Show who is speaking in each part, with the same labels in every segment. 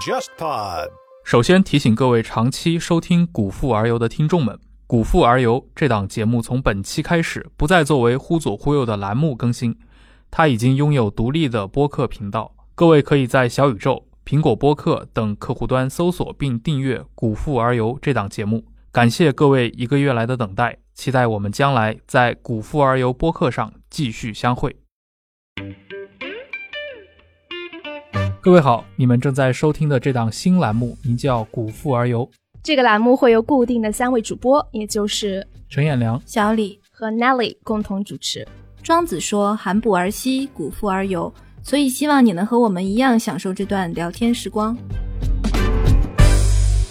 Speaker 1: JustPod。
Speaker 2: 首先提醒各位长期收听《古富而游》的听众们，《古富而游》这档节目从本期开始不再作为忽左忽右的栏目更新，它已经拥有独立的播客频道。各位可以在小宇宙、苹果播客等客户端搜索并订阅《古富而游》这档节目。感谢各位一个月来的等待，期待我们将来在《古富而游》播客上继续相会。各位好，你们正在收听的这档新栏目名叫《古富而游》，
Speaker 3: 这个栏目会由固定的三位主播，也就是
Speaker 2: 陈彦良、
Speaker 4: 小李
Speaker 3: 和 Nelly 共同主持。
Speaker 4: 庄子说：“含哺而息，古富而游。”所以希望你能和我们一样享受这段聊天时光。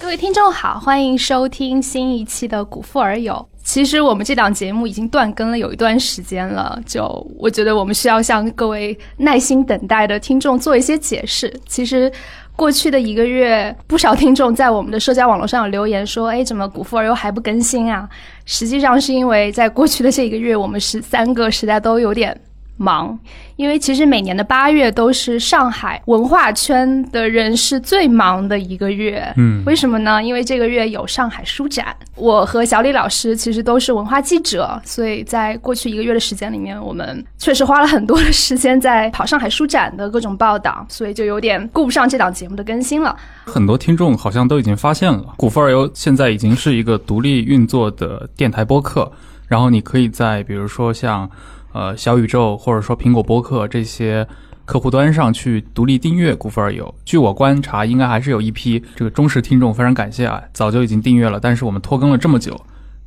Speaker 3: 各位听众好，欢迎收听新一期的《古富而游》。其实我们这档节目已经断更了有一段时间了，就我觉得我们需要向各位耐心等待的听众做一些解释。其实过去的一个月，不少听众在我们的社交网络上有留言说：“哎，怎么《古富而游》还不更新啊？”实际上是因为在过去的这一个月，我们十三个实在都有点。忙，因为其实每年的八月都是上海文化圈的人是最忙的一个月。
Speaker 2: 嗯，
Speaker 3: 为什么呢？因为这个月有上海书展。我和小李老师其实都是文化记者，所以在过去一个月的时间里面，我们确实花了很多的时间在跑上海书展的各种报道，所以就有点顾不上这档节目的更新了。
Speaker 2: 很多听众好像都已经发现了，古风而游现在已经是一个独立运作的电台播客，然后你可以在比如说像。呃，小宇宙或者说苹果播客这些客户端上去独立订阅《古风而游》。据我观察，应该还是有一批这个忠实听众，非常感谢啊，早就已经订阅了。但是我们拖更了这么久，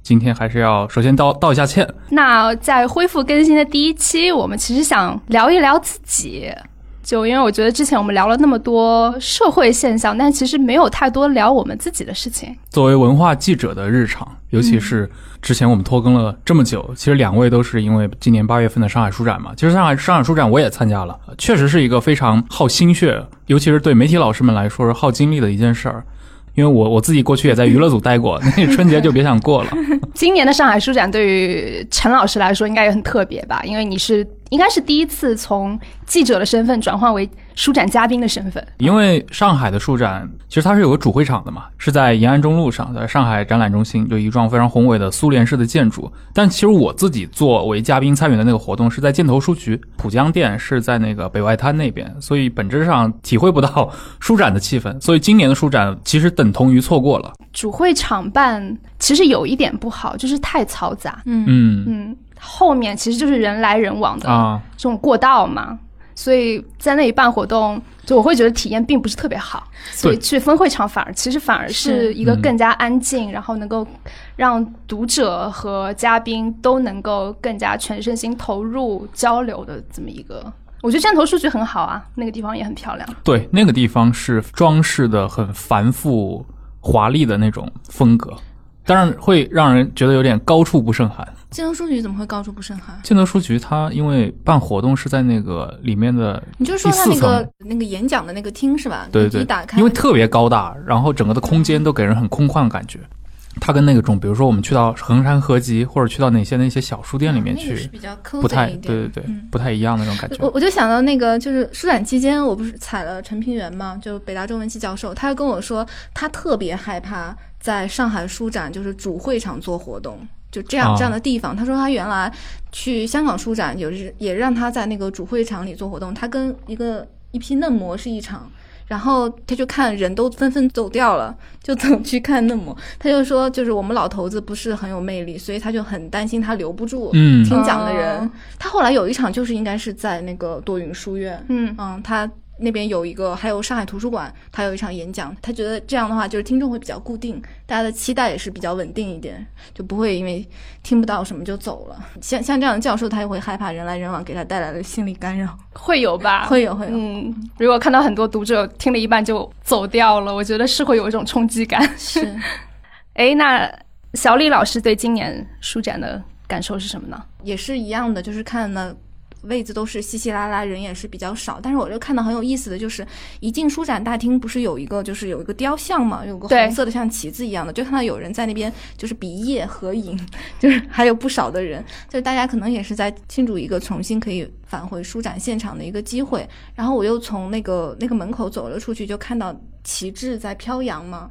Speaker 2: 今天还是要首先道道一下歉。
Speaker 3: 那在恢复更新的第一期，我们其实想聊一聊自己。就因为我觉得之前我们聊了那么多社会现象，但其实没有太多聊我们自己的事情。
Speaker 2: 作为文化记者的日常，尤其是之前我们拖更了这么久，其实两位都是因为今年八月份的上海书展嘛。其实上海上海书展我也参加了，确实是一个非常耗心血，尤其是对媒体老师们来说是耗精力的一件事儿。因为我我自己过去也在娱乐组待过，那春节就别想过了。
Speaker 3: 今年的上海书展对于陈老师来说应该也很特别吧？因为你是。应该是第一次从记者的身份转换为书展嘉宾的身份。
Speaker 2: 因为上海的书展其实它是有个主会场的嘛，是在延安中路上，在上海展览中心，就一幢非常宏伟的苏联式的建筑。但其实我自己作为嘉宾参与的那个活动是在箭头书局，浦江店是在那个北外滩那边，所以本质上体会不到书展的气氛。所以今年的书展其实等同于错过了。
Speaker 3: 主会场办其实有一点不好，就是太嘈杂。
Speaker 2: 嗯嗯
Speaker 3: 嗯。后面其实就是人来人往的这种过道嘛，所以在那里办活动，就我会觉得体验并不是特别好。所以去分会场反而其实反而是一个更加安静，然后能够让读者和嘉宾都能够更加全身心投入交流的这么一个。我觉得站头数据很好啊，那个地方也很漂亮。
Speaker 2: 对，那个地方是装饰的很繁复华丽的那种风格。当然会让人觉得有点高处不胜寒。
Speaker 4: 建德书局怎么会高处不胜寒？
Speaker 2: 建德书局它因为办活动是在那个里面的，
Speaker 4: 你就说它那个那个演讲的那个厅是吧？
Speaker 2: 对对，
Speaker 4: 打开，
Speaker 2: 因为特别高大，然后整个的空间都给人很空旷的感觉。它跟那个种，比如说我们去到衡山合集，或者去到哪些那些小书店里面去，
Speaker 4: 比较
Speaker 2: 不太对对对，不太一样那种感觉。
Speaker 4: 我我就想到那个，就是书展期间，我不是采了陈平原嘛，就北大中文系教授，他跟我说，他特别害怕。在上海书展就是主会场做活动，就这样这样的地方。他说他原来去香港书展，有时也让他在那个主会场里做活动。他跟一个一批嫩模是一场，然后他就看人都纷纷走掉了，就走去看嫩模。他就说，就是我们老头子不是很有魅力，所以他就很担心他留不住听讲的人。他后来有一场就是应该是在那个多云书院，
Speaker 3: 嗯
Speaker 4: 嗯，他。那边有一个，还有上海图书馆，他有一场演讲。他觉得这样的话，就是听众会比较固定，大家的期待也是比较稳定一点，就不会因为听不到什么就走了。像像这样的教授，他也会害怕人来人往给他带来的心理干扰，
Speaker 3: 会有吧？
Speaker 4: 会有会有。
Speaker 3: 嗯，如果看到很多读者听了一半就走掉了，我觉得是会有一种冲击感。
Speaker 4: 是。
Speaker 3: 哎，那小李老师对今年书展的感受是什么呢？
Speaker 4: 也是一样的，就是看了。位子都是稀稀拉拉，人也是比较少。但是我就看到很有意思的就是，一进书展大厅，不是有一个就是有一个雕像嘛，有个红色的像旗子一样的，就看到有人在那边就是比耶合影，就是还有不少的人，就是大家可能也是在庆祝一个重新可以返回书展现场的一个机会。然后我又从那个那个门口走了出去，就看到旗帜在飘扬嘛。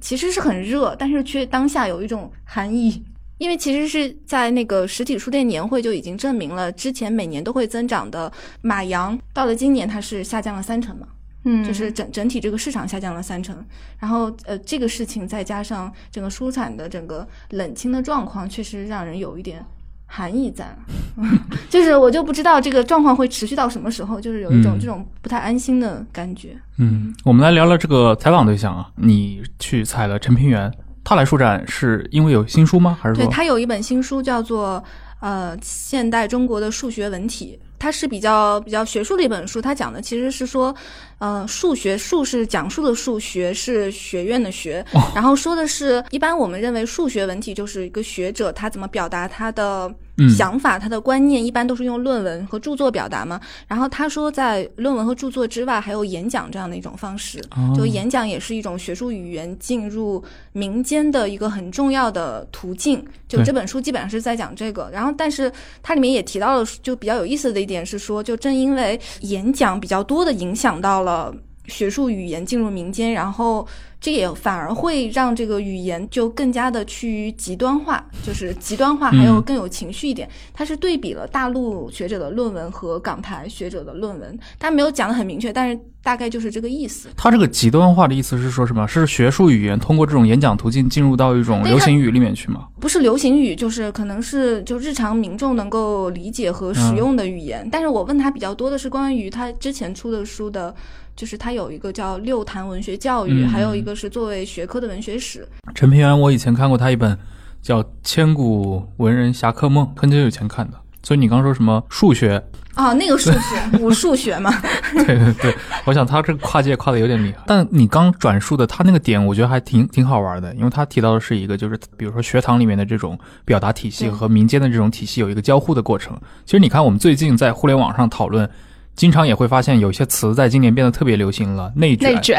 Speaker 4: 其实是很热，但是却当下有一种寒意，因为其实是在那个实体书店年会就已经证明了，之前每年都会增长的马洋，到了今年它是下降了三成嘛。
Speaker 3: 嗯，
Speaker 4: 就是整整体这个市场下降了三成，然后呃，这个事情再加上整个书产的整个冷清的状况，确实让人有一点寒意在，就是我就不知道这个状况会持续到什么时候，就是有一种
Speaker 2: 嗯
Speaker 4: 这种不太安心的感觉。
Speaker 2: 嗯，我们来聊聊这个采访对象啊。你去采了陈平原，他来书展是因为有新书吗？还是
Speaker 4: 对
Speaker 2: 说
Speaker 4: 他有一本新书叫做呃《现代中国的数学文体》，它是比较比较学术的一本书。它讲的其实是说，呃，数学数是讲述的数，学是学院的学，然后说的是一般我们认为数学文体就是一个学者他怎么表达他的
Speaker 2: 嗯
Speaker 4: 想法、他的观念，一般都是用论文和著作表达嘛。然后他说，在论文和著作之外，还有演讲这样的一种方式。
Speaker 2: 哦
Speaker 4: 就演讲也是一种学术语言进入民间的一个很重要的途径。就这本书基本上是在讲这个，然后但是它里面也提到了，就比较有意思的一点是说，就正因为演讲比较多的影响到了学术语言进入民间，然后。这也反而会让这个语言就更加的趋于极端化，就是极端化，还有
Speaker 2: 嗯
Speaker 4: 更有情绪一点。它是对比了大陆学者的论文和港台学者的论文，他没有讲的很明确，但是大概就是这个意思。
Speaker 2: 他这个极端化的意思是说什么？是学术语言通过这种演讲途径进入到一种流行语里面去吗？
Speaker 4: 不是流行语，就是可能是就日常民众能够理解和使用的语言。但是我问他比较多的是关于他之前出的书的，就是他有一个叫《六坛文学教育》
Speaker 2: 嗯
Speaker 4: 还有一个是作为学科的文学史。
Speaker 2: 陈平原，我以前看过他一本叫《千古文人侠客梦》，很久以前看的。所以你刚说什么数学？
Speaker 4: 哦，那个数学，武数学嘛。
Speaker 2: 对对对，我想他这个跨界跨的有点厉害。但你刚转述的他那个点，我觉得还挺挺好玩的，因为他提到的是一个，就是比如说学堂里面的这种表达体系和民间的这种体系有一个交互的过程。其实你看，我们最近在互联网上讨论。经常也会发现有一些词在今年变得特别流行了，内卷。
Speaker 3: 内卷，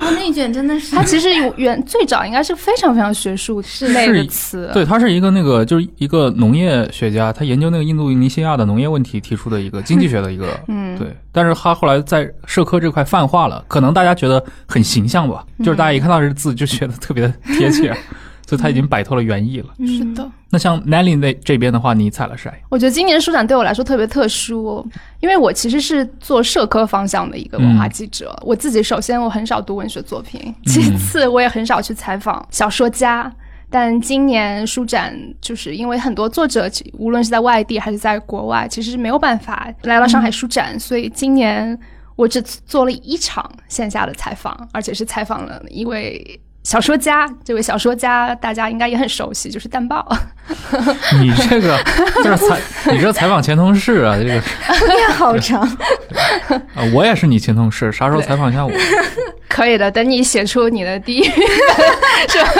Speaker 4: 哦 内卷真的是。
Speaker 3: 它其实有原最早应该是非常非常学术类的词，
Speaker 2: 对，他是一个那个就是一个农业学家，他研究那个印度尼西亚的农业问题提出的一个经济学的一个，
Speaker 3: 嗯，
Speaker 2: 对。但是他后来在社科这块泛化了，可能大家觉得很形象吧，就是大家一看到这个字就觉得特别的贴切，所以他已经摆脱了原意了。
Speaker 3: 是的。
Speaker 2: 那像 Nelly 那这边的话，你踩了谁？
Speaker 3: 我觉得今年书展对我来说特别特殊，因为我其实是做社科方向的一个文化记者。我自己首先我很少读文学作品，其次我也很少去采访小说家。但今年书展就是因为很多作者，其无论是在外地还是在国外，其实是没有办法来到上海书展，所以今年我只做了一场线下的采访，而且是采访了一位。小说家，这位小说家大家应该也很熟悉，就是淡豹。
Speaker 2: 你这个就是采，你这采访前同事啊，这个
Speaker 4: 面好长。
Speaker 2: 啊，我也是你前同事，啥时候采访一下我？
Speaker 3: 可以的，等你写出你的第一是吧？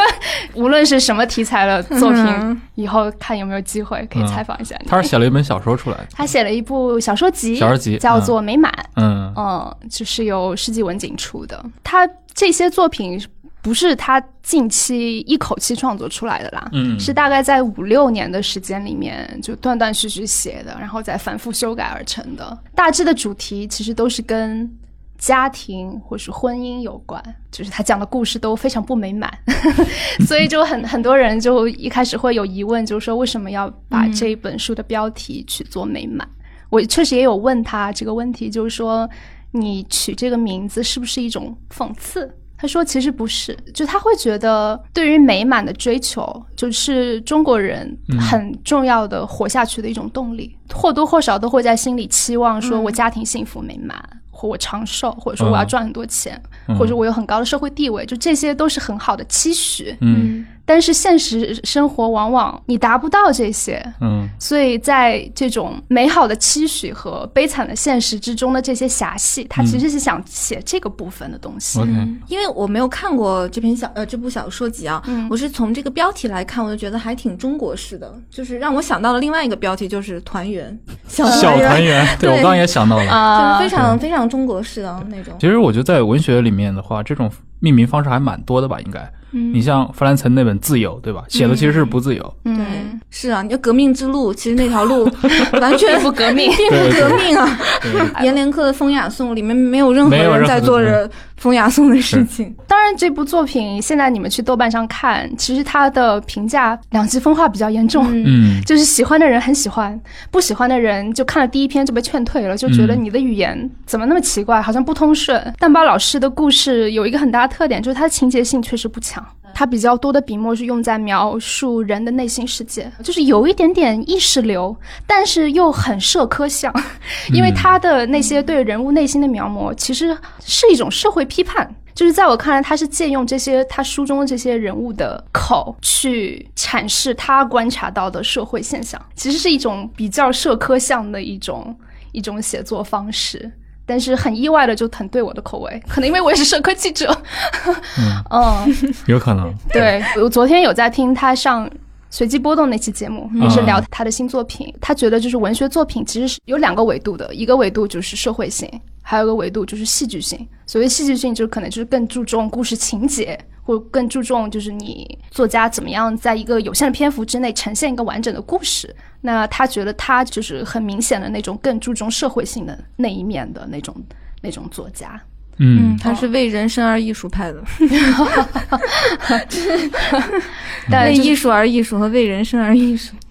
Speaker 3: 无论是什么题材的作品，
Speaker 4: 嗯
Speaker 3: 以后看有没有机会可以采访一下你。
Speaker 2: 他是写了一本小说出来的，
Speaker 3: 他写了一部小说集，
Speaker 2: 小说集
Speaker 3: 叫做《美满》，
Speaker 2: 嗯
Speaker 3: 嗯，就是由世纪文景出的。他这些作品不是他近期一口气创作出来的啦，
Speaker 2: 嗯，
Speaker 3: 是大概在五六年的时间里面就断断续续写的，然后再反复修改而成的。大致的主题其实都是跟家庭或是婚姻有关，就是他讲的故事都非常不美满，所以就很很多人就一开始会有疑问，就是说为什么要把这一本书的标题取作美满？我确实也有问他这个问题，就是说你取这个名字是不是一种讽刺？他说其实不是，就他会觉得对于美满的追求，就是中国人很重要的活下去的一种动力，或多或少都会在心里期望说我家庭幸福美满。或我长寿，或者说我要赚很多钱，
Speaker 2: 嗯
Speaker 3: 或者我有很高的社会地位，就这些都是很好的期许。
Speaker 2: 嗯
Speaker 3: 但是现实生活往往你达不到这些，
Speaker 2: 嗯
Speaker 3: 所以在这种美好的期许和悲惨的现实之中的这些狭隙，他其实是想写这个部分的东西。
Speaker 2: ，OK，
Speaker 4: 因为我没有看过这篇小呃这部小说集啊，
Speaker 3: 嗯
Speaker 4: 我是从这个标题来看，我就觉得还挺中国式的，就是让我想到了另外一个标题，就是团圆，小
Speaker 2: 小团圆，对我刚刚也想到了。
Speaker 4: 就是
Speaker 3: 啊
Speaker 4: 非常非常中国式的那种。
Speaker 2: 其实我觉得在文学里面的话，这种命名方式还蛮多的吧，应该。
Speaker 4: 嗯
Speaker 2: 你像弗兰岑那本《自由》，对吧？写的其实是不自由。
Speaker 4: 对
Speaker 3: 嗯，，
Speaker 4: 是啊，你就革命之路，其实那条路 完全
Speaker 3: 不革命。
Speaker 4: 并不革命啊。
Speaker 2: 对
Speaker 4: 阎 连科的《风雅颂》里面没有任何人在做着风雅颂的事情。
Speaker 3: 当然，这部作品现在你们去豆瓣上看，其实它的评价两极分化比较严重。
Speaker 4: 嗯
Speaker 2: 嗯，
Speaker 3: 就是喜欢的人很喜欢，不喜欢的人就看了第一篇就被劝退了，就觉得
Speaker 2: 嗯
Speaker 3: 你的语言怎么那么奇怪，好像不通顺。蛋巴老师的故事有一个很大的特点，就是它的情节性确实不强，他比较多的笔墨是用在描述人的内心世界，就是有一点点意识流，但是又很社科像，因为他的那些对人物内心的描摹，其实是一种社会批判。就是在我看来，他是借用这些他书中的这些人物的口去阐释他观察到的社会现象，其实是一种比较社科向的一种一种写作方式。但是很意外的就很对我的口味，可能因为我也是社科记者。嗯，
Speaker 2: 有可能。
Speaker 3: 对我昨天有在听他上。随机波动那期节目也是聊他的新作品，他觉得就是文学作品其实是有两个维度的，一个维度就是社会性，还有一个维度就是戏剧性。所谓戏剧性，就可能就是更注重故事情节，或更注重就是你作家怎么样在一个有限的篇幅之内呈现一个完整的故事。那他觉得他就是很明显的那种更注重社会性的那一面的那种那种作家。
Speaker 2: 嗯，
Speaker 4: 他是为人生而艺术派的，为艺术而艺术和为人生而艺术。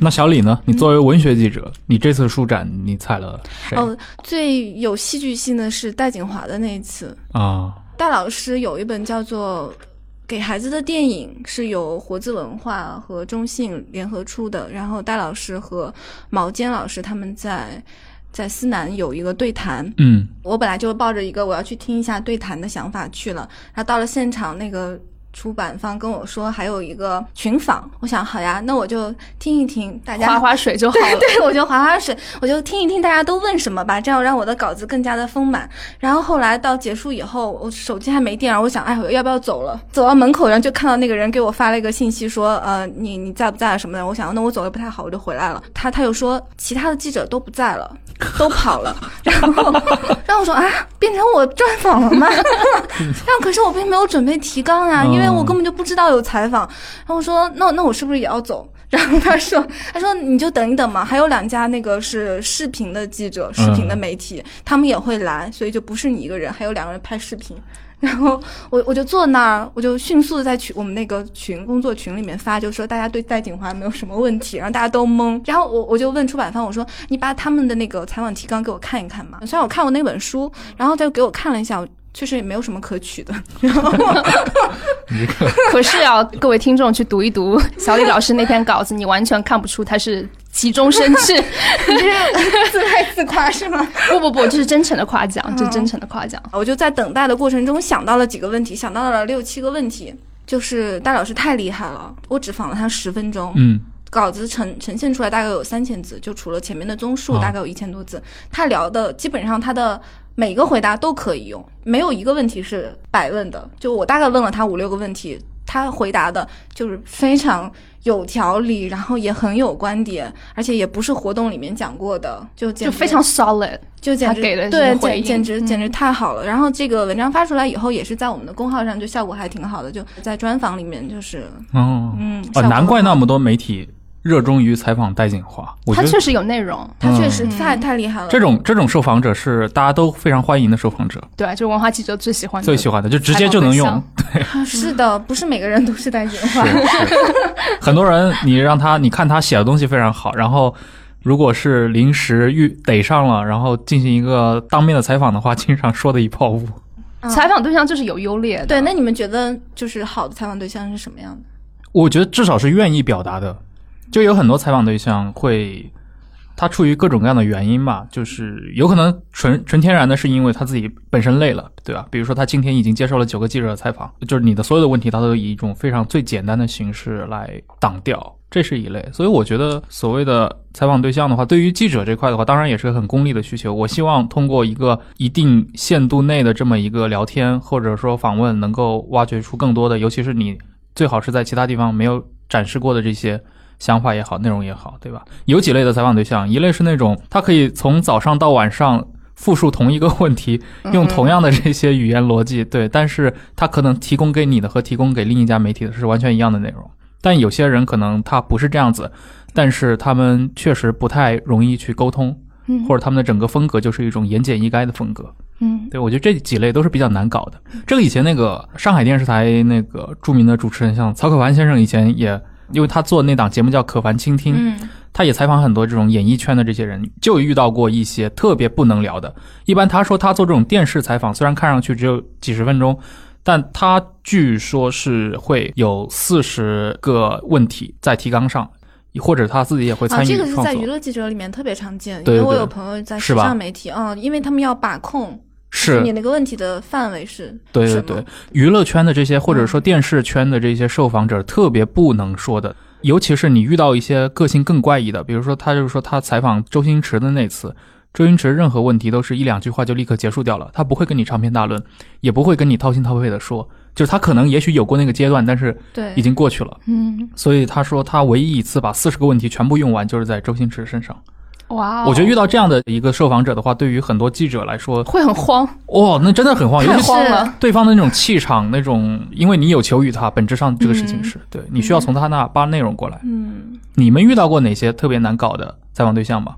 Speaker 2: 那小李呢？你作为文学记者，你这次书展你采了谁
Speaker 4: 哦，最有戏剧性的是戴景华的那一次，
Speaker 2: 啊？
Speaker 4: 戴老师有一本叫做《给孩子的电影》，是由活字文化和中信联合出的。然后戴老师和毛尖老师他们在在思南有一个对谈。
Speaker 2: 嗯
Speaker 4: 我本来就抱着一个我要去听一下对谈的想法去了，然后到了现场，那个出版方跟我说还有一个群访，我想好呀，那我就听一听大家
Speaker 3: 划划水就好了。
Speaker 4: 对，我就划划水，我就听一听大家都问什么吧，这样让我的稿子更加的丰满。然后后来到结束以后，我手机还没电，然后我想，哎，我要不要走了？走到门口，然后就看到那个人给我发了一个信息，说，呃，你你在不在啊什么的。我想，那我走的不太好，我就回来了。他他又说，其他的记者都不在了，都跑了。然后然后我说啊，变成我专访了吗？然后可是我并没有准备提纲啊，因为我根本就不知道有采访。然后我说，那那我是不是也要走？然后他说：“他说你就等一等嘛，还有两家那个是视频的记者、视频的媒体，他们也会来，所以就不是你一个人，还有两个人拍视频。”然后我我就坐那儿，我就迅速的在群我们那个群工作群里面发，就说大家对戴锦华没有什么问题，然后大家都懵。然后我我就问出版方，我说你把他们的那个采访提纲给我看一看嘛。虽然我看过那本书，然后他就给我看了一下，确实也没有什么可取的。然后
Speaker 3: 可是啊，各位听众去读一读小李老师那篇稿子，你完全看不出他是急中生智。
Speaker 4: 你这是自嗨自夸是吗？
Speaker 3: 不不不，这是真诚的夸奖，这是真诚的夸奖。
Speaker 4: 我就在等待的过程中想到了几个问题，想到了六七个问题。就是戴老师太厉害了，我只访了他十分钟，
Speaker 2: 嗯
Speaker 4: 稿子呈呈现出来大概有三千字，就除了前面的综述
Speaker 2: 啊
Speaker 4: 大概有一千多字。他聊的基本上他的每个回答都可以用，没有一个问题是白问的。就我大概问了他五六个问题，他回答的就是非常有条理，然后也很有观点，而且也不是活动里面讲过的，就简直
Speaker 3: 就非常 solid，
Speaker 4: 就简直
Speaker 3: 他给的
Speaker 4: 对简简直
Speaker 3: 嗯
Speaker 4: 简直太好了。然后这个文章发出来以后，也是在我们的公号上，就效果还挺好的，就在专访里面就是
Speaker 2: 哦
Speaker 4: 嗯，
Speaker 2: 难怪那么多媒体热衷于采访戴锦华。我觉得
Speaker 3: 他确实有内容。
Speaker 4: 他确实
Speaker 3: 嗯
Speaker 4: 太太厉害了。
Speaker 2: 这种这种受访者是大家都非常欢迎的受访者，
Speaker 3: 对，就是文化记者最喜欢的。
Speaker 2: 最喜欢的就直接就能用。
Speaker 4: 对 是的，不是每个人都是戴锦华。
Speaker 2: 是是，很多人你让他你看他写的东西非常好，然后如果是临时遇逮上了，然后进行一个当面的采访的话，经常说的一泡污。
Speaker 3: 采访对象就是有优劣的。
Speaker 4: 对，那你们觉得就是好的采访对象是什么样的？
Speaker 2: 我觉得至少是愿意表达的，就有很多采访对象会，他出于各种各样的原因吧，就是有可能纯纯天然的是因为他自己本身累了，对吧？比如说他今天已经接受了九个记者的采访，就是你的所有的问题，他都以一种非常最简单的形式来挡掉，这是一类。所以我觉得所谓的采访对象的话，对于记者这块的话，当然也是很功利的需求。我希望通过一个一定限度内的这么一个聊天或者说访问，能够挖掘出更多的，尤其是你最好是在其他地方没有展示过的这些想法也好，内容也好，对吧？有几类的采访对象，一类是那种他可以从早上到晚上复述同一个问题，用同样的这些语言逻辑，对，但是他可能提供给你的和提供给另一家媒体的是完全一样的内容。但有些人可能他不是这样子，但是他们确实不太容易去沟通，
Speaker 3: 嗯
Speaker 2: 或者他们的整个风格就是一种言简意赅的风格。
Speaker 3: 嗯
Speaker 2: 对，我觉得这几类都是比较难搞的。这个以前那个上海电视台那个著名的主持人，像曹可凡先生，以前也因为他做那档节目叫《可凡倾听》，
Speaker 4: 嗯
Speaker 2: 他也采访很多这种演艺圈的这些人，就遇到过一些特别不能聊的。一般他说他做这种电视采访，虽然看上去只有几十分钟，但他据说是会有四十个问题在提纲上，或者他自己也会
Speaker 4: 啊，
Speaker 2: 参与
Speaker 4: 这个是。在娱乐记者里面特别常见，因为我有朋友在时尚媒体，嗯，因为他们要把控
Speaker 2: 是。
Speaker 4: 你那个问题的范围是
Speaker 2: 对对对，娱乐圈的这些，或者说
Speaker 4: 嗯。
Speaker 2: 电视圈的这些受访者，特别不能说的。尤其是你遇到一些个性更怪异的，比如说他就是说他采访周星驰的那次，周星驰任何问题都是一两句话就立刻结束掉了，他不会跟你长篇大论，也不会跟你掏心掏肺的说，就是他可能也许有过那个阶段，但是
Speaker 4: 对。
Speaker 2: 已经过去了。
Speaker 3: 嗯，
Speaker 2: 所以他说他唯一一次把四十个问题全部用完，就是在周星驰身上。
Speaker 3: 哇哦，
Speaker 2: 我觉得遇到这样的一个受访者的话，对于很多记者来说，
Speaker 3: 会很慌，
Speaker 2: 哇、那真的很慌，尤
Speaker 3: 太
Speaker 2: 其是
Speaker 3: 慌了。
Speaker 2: 对方的那种气场，那种，因为你有求于他，本质上这个事情是、对你需要从他那扒内容过来。
Speaker 4: 嗯，
Speaker 2: 你们遇到过哪些特别难搞的采访对象吗？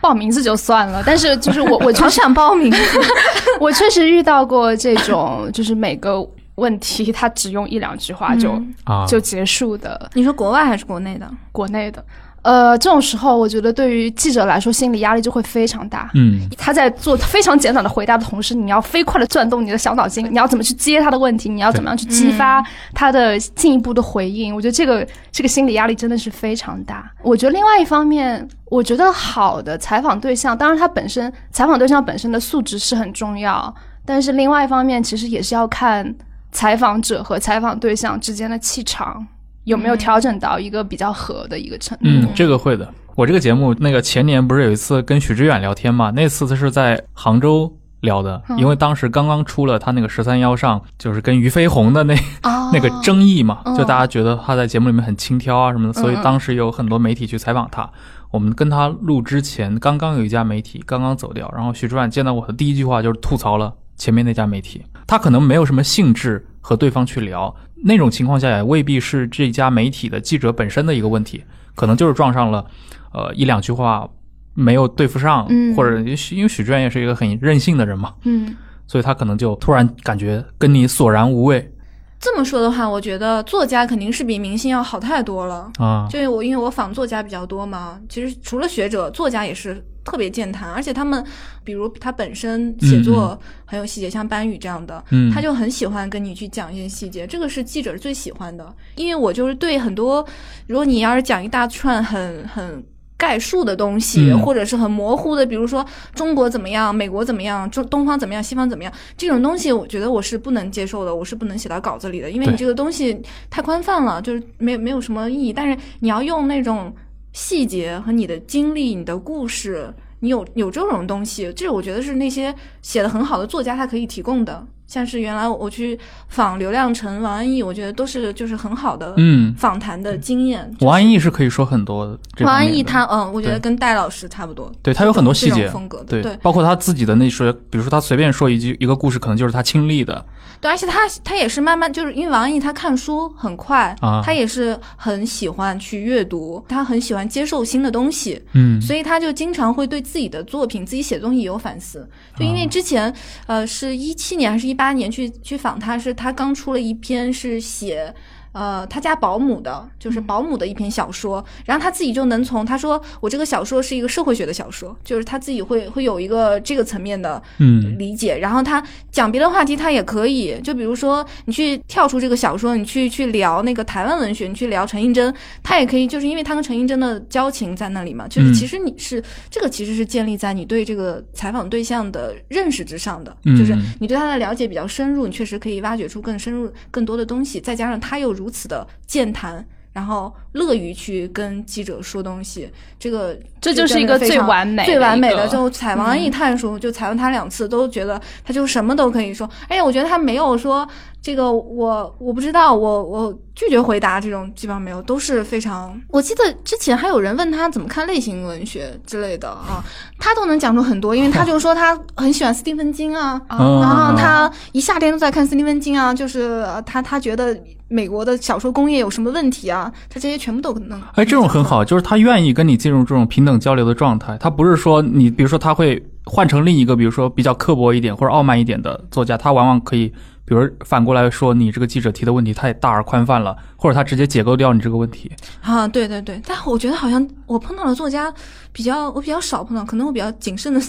Speaker 3: 报名字就算了，但是就是我，我确
Speaker 4: 好
Speaker 3: 实，
Speaker 4: 想报名，
Speaker 3: 我确实遇到过这种，就是每个问题他只用一两句话就、
Speaker 4: 嗯
Speaker 2: 啊，
Speaker 3: 就结束的，
Speaker 4: 你说国外还是国内的？
Speaker 3: 国内的。呃，这种时候，我觉得对于记者来说，心理压力就会非常大。
Speaker 2: 嗯
Speaker 3: 他在做非常简短的回答的同时，你要飞快的转动你的小脑筋，你要怎么去接他的问题，你要怎么样去激发他的进一步的回应。我觉得这个这个心理压力真的是非常大。我觉得另外一方面，我觉得好的采访对象，当然他本身采访对象本身的素质是很重要，但是另外一方面，其实也是要看采访者和采访对象之间的气场有没有调整到一个比较合的一个程度。
Speaker 2: 嗯，这个会的。我这个节目那个前年不是有一次跟许知远聊天嘛？那次他是在杭州聊的，
Speaker 3: 嗯
Speaker 2: 因为当时刚刚出了他那个十三幺上，就是跟俞飞鸿的那
Speaker 3: 哦
Speaker 2: 那个争议嘛，
Speaker 3: 嗯
Speaker 2: 就大家觉得他在节目里面很轻佻啊什么的，所以当时有很多媒体去采访他。我们跟他录之前，刚刚有一家媒体刚刚走掉，然后许知远见到我的第一句话就是吐槽了前面那家媒体，他可能没有什么兴致和对方去聊，那种情况下也未必是这家媒体的记者本身的一个问题，可能就是撞上了，呃一两句话没有对付上，
Speaker 3: 嗯。
Speaker 2: 或者因为许志远也是一个很任性的人嘛，
Speaker 3: 嗯。
Speaker 2: 所以他可能就突然感觉跟你索然无味。
Speaker 4: 这么说的话，我觉得作家肯定是比明星要好太多了。
Speaker 2: 啊，
Speaker 4: 就我因为我仿作家比较多嘛，其实除了学者，作家也是特别健谈，而且他们，比如他本身写作很有细节，像班宇这样的，
Speaker 2: 嗯
Speaker 4: 他就很喜欢跟你去讲一些细节，这个是记者最喜欢的。因为我就是对很多，如果你要是讲一大串很很。概述的东西，
Speaker 2: 嗯
Speaker 4: 或者是很模糊的，比如说中国怎么样，美国怎么样，中东方怎么样，西方怎么样，这种东西，我觉得我是不能接受的，我是不能写到稿子里的，因为你这个东西太宽泛了，就是没没有什么意义。但是你要用那种细节和你的经历、你的故事，你有有这种东西，这我觉得是那些写的很好的作家他可以提供的。像是原来我去访刘亮程、王安忆，我觉得都是就是很好的
Speaker 2: 嗯，
Speaker 4: 访谈的经验。
Speaker 2: 王安忆是可以说很多的这
Speaker 4: 王。安忆他嗯，我觉得跟戴老师差不多，
Speaker 2: 对他有很多细节
Speaker 4: 风格的，
Speaker 2: 对，
Speaker 4: 对
Speaker 2: 包括他自己的那些，比如说他随便说一句一个故事，可能就是他亲历的，
Speaker 4: 对，而且他他也是慢慢就是因为王安忆他看书很快，
Speaker 2: 啊
Speaker 4: 他也是很喜欢去阅读，他很喜欢接受新的东西，
Speaker 2: 嗯，
Speaker 4: 所以他就经常会对自己的作品、自己写东西有反思。就因为之前，呃，是一七年还是一八八年去去访他，是他刚出了一篇是写。呃，他家保姆的，就是保姆的一篇小说，然后他自己就能从他说我这个小说是一个社会学的小说，就是他自己会会有一个这个层面的
Speaker 2: 嗯
Speaker 4: 理解，然后他讲别的话题，他也可以，就比如说你去跳出这个小说，你去去聊那个台湾文学，你去聊陈映真，他也可以，就是因为他跟陈映真的交情在那里嘛，就是
Speaker 2: 嗯。
Speaker 4: 其实你是、这个其实是建立在你对这个采访对象的认识之上的，
Speaker 2: 嗯。
Speaker 4: 就是你对他的了解比较深入，你确实可以挖掘出更深入更多的东西，再加上他又如此的健谈。然后乐于去跟记者说东西，这个
Speaker 3: 这就是一个最完美、
Speaker 4: 最完美的。就采王安忆探叔，就采访他两次，都觉得他就什么都可以说。哎呀我觉得他没有说这个我我不知道，我我拒绝回答这种，基本上没有，都是非常。我记得之前还有人问他怎么看类型文学之类的啊，他都能讲出很多，因为他 就说他很喜欢斯蒂芬金啊，然后他一夏天都在看斯蒂芬金啊，就是他他觉得。美国的小说工业有什么问题啊？他这些全部都能。
Speaker 2: 哎，这种很好，就是他愿意跟你进入这种平等交流的状态。他不是说你，比如说他会换成另一个，比如说比较刻薄一点或者傲慢一点的作家，他往往可以。比如反过来说，你这个记者提的问题太大而宽泛了，或者他直接解构掉你这个问题
Speaker 4: 啊，对对对。但我觉得好像我碰到的作家比较，我比较少碰到，可能我比较谨慎的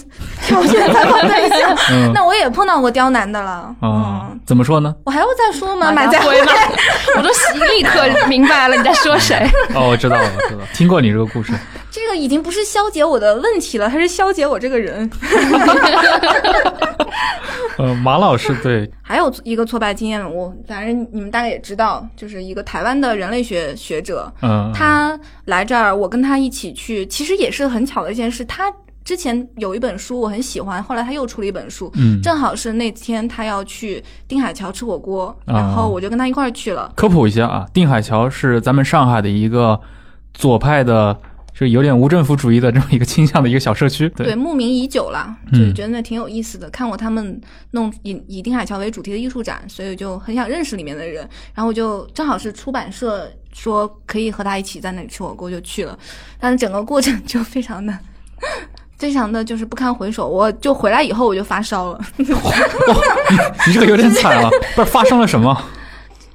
Speaker 4: 挑选采访对象。那我也碰到过刁难的了。
Speaker 2: 啊，怎么说呢？
Speaker 4: 我还要再说吗？
Speaker 3: 马
Speaker 4: 家
Speaker 3: 辉吗？我都立刻明白了你在说谁。
Speaker 2: 哦，我知道了，我知道，听过你这个故事。
Speaker 4: 这个已经不是消解我的问题了，它是消解我这个人。
Speaker 2: 呃，马老师对，
Speaker 4: 还有一个挫败经验，我反正你们大概也知道，就是一个台湾的人类学学者，
Speaker 2: 嗯，
Speaker 4: 他来这儿，我跟他一起去，其实也是很巧的一件事。他之前有一本书我很喜欢，后来他又出了一本书，
Speaker 2: 嗯，
Speaker 4: 正好是那天他要去定海桥吃火锅，然后我就跟他一块儿去了。
Speaker 2: 科普一下啊，定海桥是咱们上海的一个左派的。就有点无政府主义的这么一个倾向的一个小社区，
Speaker 4: 对，慕名已久了，就觉得那挺有意思的。看过他们弄以以丁海桥为主题的艺术展，所以就很想认识里面的人。然后我就正好是出版社说可以和他一起在那里吃火锅，就去了。但是整个过程就非常的、非常的就是不堪回首。我就回来以后我就发烧了。
Speaker 2: 你这个有点惨了，不是发生了什么？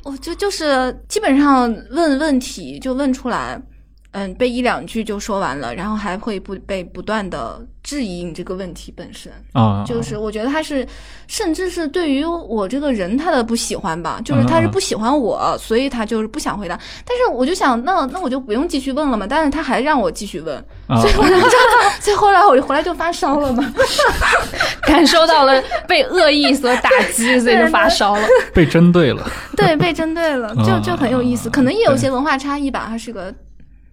Speaker 4: 我就就是基本上问问题就问出来。嗯，被一两句就说完了，然后还会不被不断的质疑你这个问题本身
Speaker 2: 啊，
Speaker 4: 就是我觉得他是，甚至是对于我这个人他的不喜欢吧，就是他是不喜欢我，所以他就是不想回答。但是我就想，那那我就不用继续问了嘛。但是他还让我继续问，所以我就 所以后来我就回来就发烧了嘛，
Speaker 3: 感受到了被恶意所打击，所以就发烧了，
Speaker 2: 被针对了。
Speaker 4: 对，被针对了，就就很有意思，可能也有些文化差异吧，他是个。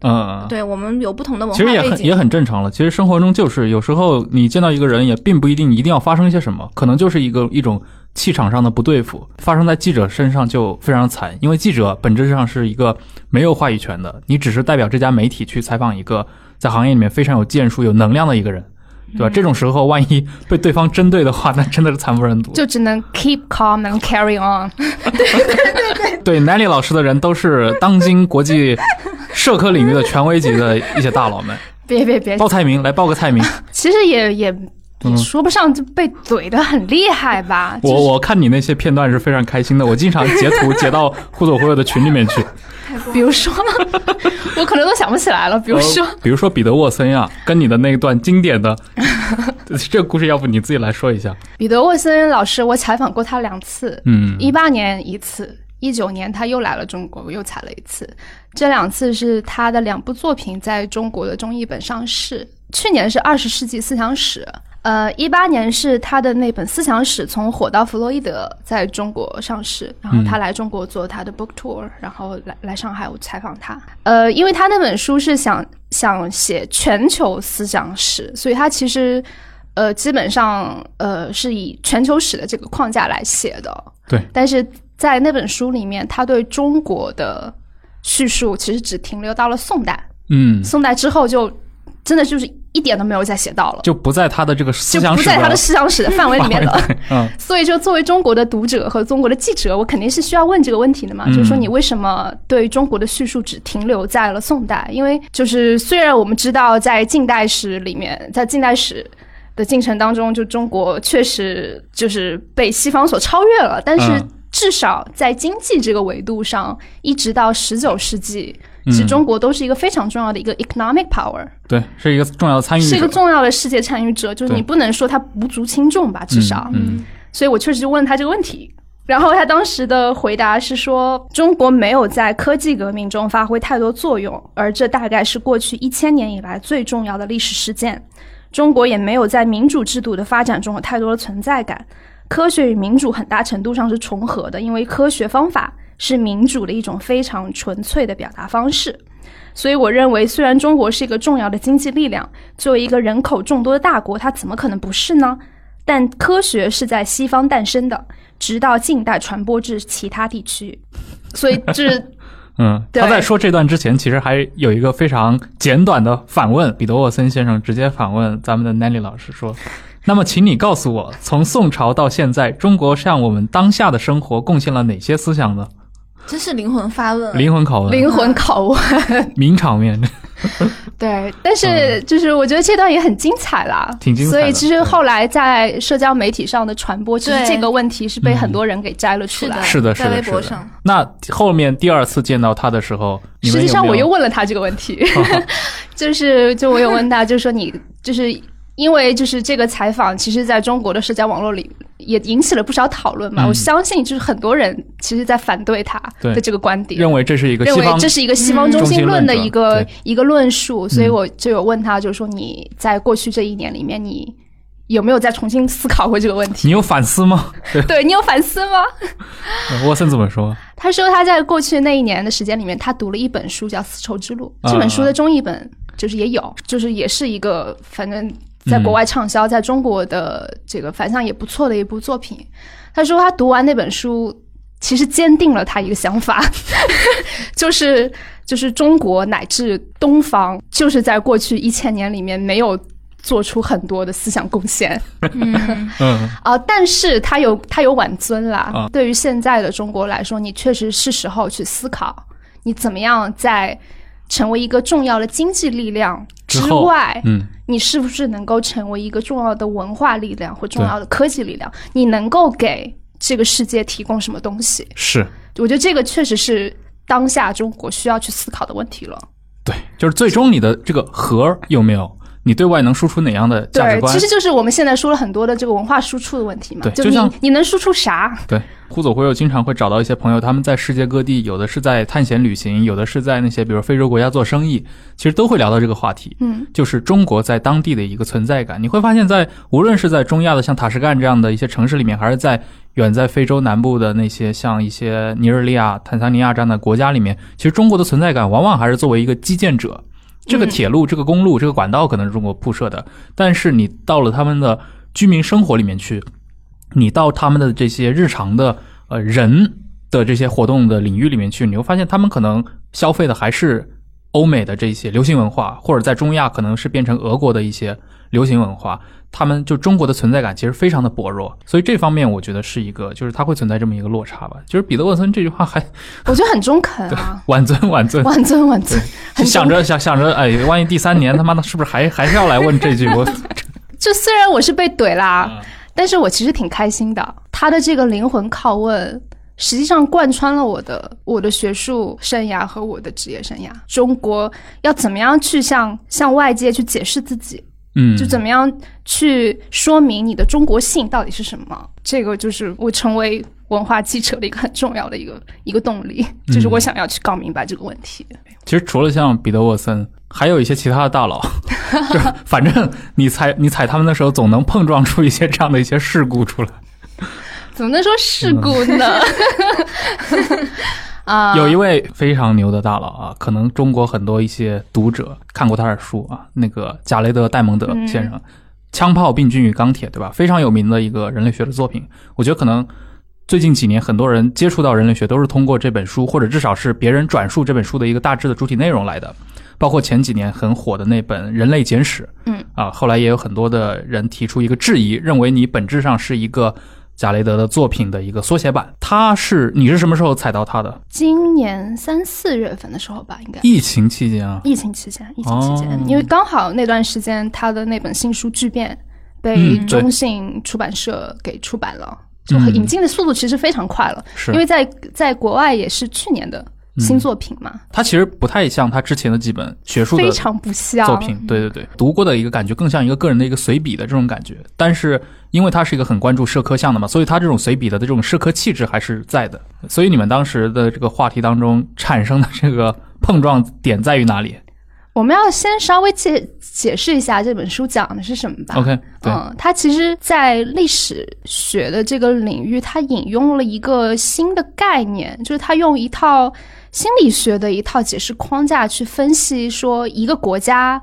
Speaker 2: 嗯，
Speaker 4: 对我们有不同的文化
Speaker 2: 其实也很也很正常了。其实生活中就是有时候你见到一个人，也并不一定一定要发生一些什么，可能就是一个一种气场上的不对付。发生在记者身上就非常惨，因为记者本质上是一个没有话语权的，你只是代表这家媒体去采访一个在行业里面非常有建树、有能量的一个人，对吧？这种时候万一被对方针对的话，那真的是惨不忍睹。
Speaker 3: 就只能 keep calm and carry on。
Speaker 4: 对对对对，
Speaker 2: 对 Nelly 老师的人都是当今国际。社科领域的权威级的一些大佬们，
Speaker 3: 别别别，
Speaker 2: 报菜名来报个菜名。
Speaker 3: 其实也也也说不上就被怼的很厉害吧。
Speaker 2: 我我看你那些片段是非常开心的，我经常截图截到互左互右的群里面去。
Speaker 3: 比如说呢，我可能都想不起来了。比如说，
Speaker 2: 比如说彼得沃森呀，跟你的那一段经典的这个故事，要不你自己来说一下？
Speaker 3: 彼得沃森老师，我采访过他两次，
Speaker 2: 嗯，
Speaker 3: 一八年一次。一九年他又来了中国，我又采了一次。这两次是他的两部作品在中国的中译本上市。去年是《二十世纪思想史》，呃，一八年是他的那本《思想史：从火到弗洛伊德》在中国上市。然后他来中国做他的 book tour，然后来来上海我采访他。呃，因为他那本书是想想写全球思想史，所以他其实呃基本上呃是以全球史的这个框架来写的。
Speaker 2: 对，
Speaker 3: 但是。在那本书里面，他对中国的叙述其实只停留到了宋代。
Speaker 2: 嗯，
Speaker 3: 宋代之后就真的就是一点都没有再写到了，
Speaker 2: 就不在他的这个思想
Speaker 3: 史，不在他的思想史的范围里面了。
Speaker 2: 嗯，
Speaker 3: 所以就作为中国的读者和中国的记者，我肯定是需要问这个问题的嘛，就是说你为什么对中国的叙述只停留在了宋代？因为就是虽然我们知道在近代史里面，在近代史的进程当中，就中国确实就是被西方所超越了，但是。至少在经济这个维度上，一直到十九世纪，其实中国都是一个非常重要的一个 economic power。
Speaker 2: 对，是一个重要的参与者，
Speaker 3: 是一个重要的世界参与者。就是你不能说他无足轻重吧？至少，
Speaker 2: 嗯。
Speaker 3: 所以我确实就问他这个问题，然后他当时的回答是说，中国没有在科技革命中发挥太多作用，而这大概是过去一千年以来最重要的历史事件。中国也没有在民主制度的发展中有太多的存在感。科学与民主很大程度上是重合的，因为科学方法是民主的一种非常纯粹的表达方式。所以，我认为，虽然中国是一个重要的经济力量，作为一个人口众多的大国，它怎么可能不是呢？但科学是在西方诞生的，直到近代传播至其他地区。所以，这
Speaker 2: 嗯，他在说这段之前，其实还有一个非常简短的反问。彼得沃森先生直接反问咱们的 Nanny 老师说：“那么，请你告诉我，从宋朝到现在，中国向我们当下的生活贡献了哪些思想呢？”
Speaker 4: 真是灵魂发问，
Speaker 2: 灵魂拷问，
Speaker 3: 灵魂拷问，
Speaker 2: 名场面。
Speaker 3: 对，但是就是我觉得这段也很精彩啦，
Speaker 2: 挺精彩。
Speaker 3: 所以其实后来在社交媒体上的传播，其实这个问题是被很多人给摘了出来。
Speaker 2: 是的，是的，
Speaker 4: 在微博上。
Speaker 2: 那后面第二次见到他的时候，
Speaker 3: 实际上我又问了他这个问题，就是就我有问他，就是说你就是。因为就是这个采访，其实在中国的社交网络里也引起了不少讨论嘛。我相信就是很多人其实，在反对他的这个观点，
Speaker 2: 认为这是一个
Speaker 3: 认为这是一个西方中心论的一个一个论述。所以我就有问他，就是说你在过去这一年里面，你有没有再重新思考过这个问题？
Speaker 2: 你有反思吗？
Speaker 3: 对你有反思吗？
Speaker 2: 沃森怎么说？
Speaker 3: 他说他在过去那一年的时间里面，他读了一本书叫《丝绸之路》，这本书的中译本就是也有，就是也是一个反正。在国外畅销，在中国的这个反响也不错的一部作品。他说他读完那本书，其实坚定了他一个想法，就是就是中国乃至东方，就是在过去一千年里面没有做出很多的思想贡献。
Speaker 2: 嗯
Speaker 3: 啊，但是他有他有晚尊啦。对于现在的中国来说，你确实是时候去思考，你怎么样在成为一个重要的经济力量之外，
Speaker 2: 嗯。
Speaker 3: 你是不是能够成为一个重要的文化力量或重要的科技力量？你能够给这个世界提供什么东西？
Speaker 2: 是，
Speaker 3: 我觉得这个确实是当下中国需要去思考的问题了。
Speaker 2: 对，就是最终你的这个核有没有？你对外能输出哪样的价值观？
Speaker 3: 其实就是我们现在说了很多的这个文化输出的问题嘛。
Speaker 2: 对，
Speaker 3: 就
Speaker 2: 像
Speaker 3: 你能输出啥？
Speaker 2: 对，忽左忽右经常会找到一些朋友，他们在世界各地，有的是在探险旅行，有的是在那些比如非洲国家做生意，其实都会聊到这个话题。
Speaker 3: 嗯，
Speaker 2: 就是中国在当地的一个存在感。你会发现在无论是在中亚的像塔什干这样的一些城市里面，还是在远在非洲南部的那些像一些尼日利亚、坦桑尼亚这样的国家里面，其实中国的存在感往往还是作为一个基建者。这个铁路、这个公路、这个管道可能是中国铺设的，但是你到了他们的居民生活里面去，你到他们的这些日常的呃人的这些活动的领域里面去，你会发现他们可能消费的还是欧美的这些流行文化，或者在中亚可能是变成俄国的一些流行文化。他们就中国的存在感其实非常的薄弱，所以这方面我觉得是一个，就是它会存在这么一个落差吧。就是彼得沃森这句话还，
Speaker 3: 我觉得很中肯啊，
Speaker 2: 晚尊晚尊
Speaker 3: 晚尊晚尊，
Speaker 2: 想着想想着，哎，万一第三年他妈的是不是还还是要来问这句？我
Speaker 3: 就虽然我是被怼啦，但是我其实挺开心的。他的这个灵魂拷问，实际上贯穿了我的我的学术生涯和我的职业生涯。中国要怎么样去向向外界去解释自己？
Speaker 2: 嗯，
Speaker 3: 就怎么样去说明你的中国性到底是什么？这个就是我成为文化记者的一个很重要的一个 一个动力，就是我想要去搞明白这个问题。
Speaker 2: 其实除了像彼得沃森，还有一些其他的大佬，就反正你踩你踩他们的时候，总能碰撞出一些这样的一些事故出来。
Speaker 3: 怎么能说事故呢？啊，
Speaker 2: 有一位非常牛的大佬啊，可能中国很多一些读者看过他的书啊，那个贾雷德·戴蒙德先生，《枪炮、病菌与钢铁》，对吧？非常有名的一个人类学的作品。我觉得可能最近几年很多人接触到人类学都是通过这本书，或者至少是别人转述这本书的一个大致的主体内容来的。包括前几年很火的那本《人类简史》，
Speaker 3: 嗯
Speaker 2: 啊，后来也有很多的人提出一个质疑，认为你本质上是一个。贾雷德的作品的一个缩写版，他是你是什么时候踩到他的？
Speaker 3: 今年三四月份的时候吧，应该。
Speaker 2: 疫情期间啊。
Speaker 3: 疫情期间，疫情期间，因为刚好那段时间他的那本新书《巨变》被中信出版社给出版了，就引进的速度其实非常快了。
Speaker 2: 是。
Speaker 3: 因为在在国外也是去年的。新作品嘛，
Speaker 2: 它其实不太像他之前的几本学术的
Speaker 3: 非常不像
Speaker 2: 作品。对对对，读过的一个感觉更像一个个人的一个随笔的这种感觉。但是因为他是一个很关注社科项的嘛，所以他这种随笔的这种社科气质还是在的。所以你们当时的这个话题当中产生的这个碰撞点在于哪里？
Speaker 3: 我们要先稍微解解释一下这本书讲的是什么吧。
Speaker 2: OK，
Speaker 3: 嗯，它其实，在历史学的这个领域，它引用了一个新的概念，就是它用一套心理学的一套解释框架去分析，说一个国家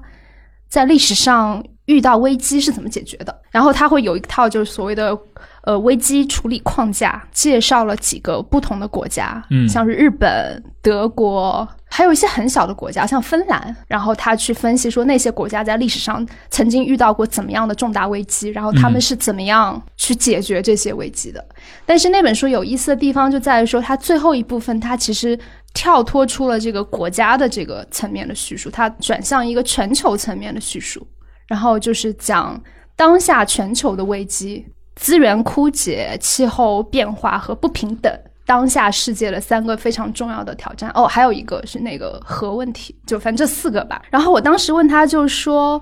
Speaker 3: 在历史上遇到危机是怎么解决的。然后它会有一套就是所谓的呃危机处理框架，介绍了几个不同的国家，
Speaker 2: 嗯
Speaker 3: 像是日本、德国，还有一些很小的国家，像芬兰。然后他去分析说那些国家在历史上曾经遇到过怎么样的重大危机，然后他们是怎么样去解决这些危机的。但是那本书有意思的地方就在于说，它最后一部分它其实跳脱出了这个国家的这个层面的叙述，它转向一个全球层面的叙述，然后就是讲当下全球的危机、资源枯竭、气候变化和不平等。当下世界的三个非常重要的挑战。哦，还有一个是那个核问题，就反正这四个吧。然后我当时问他，就说，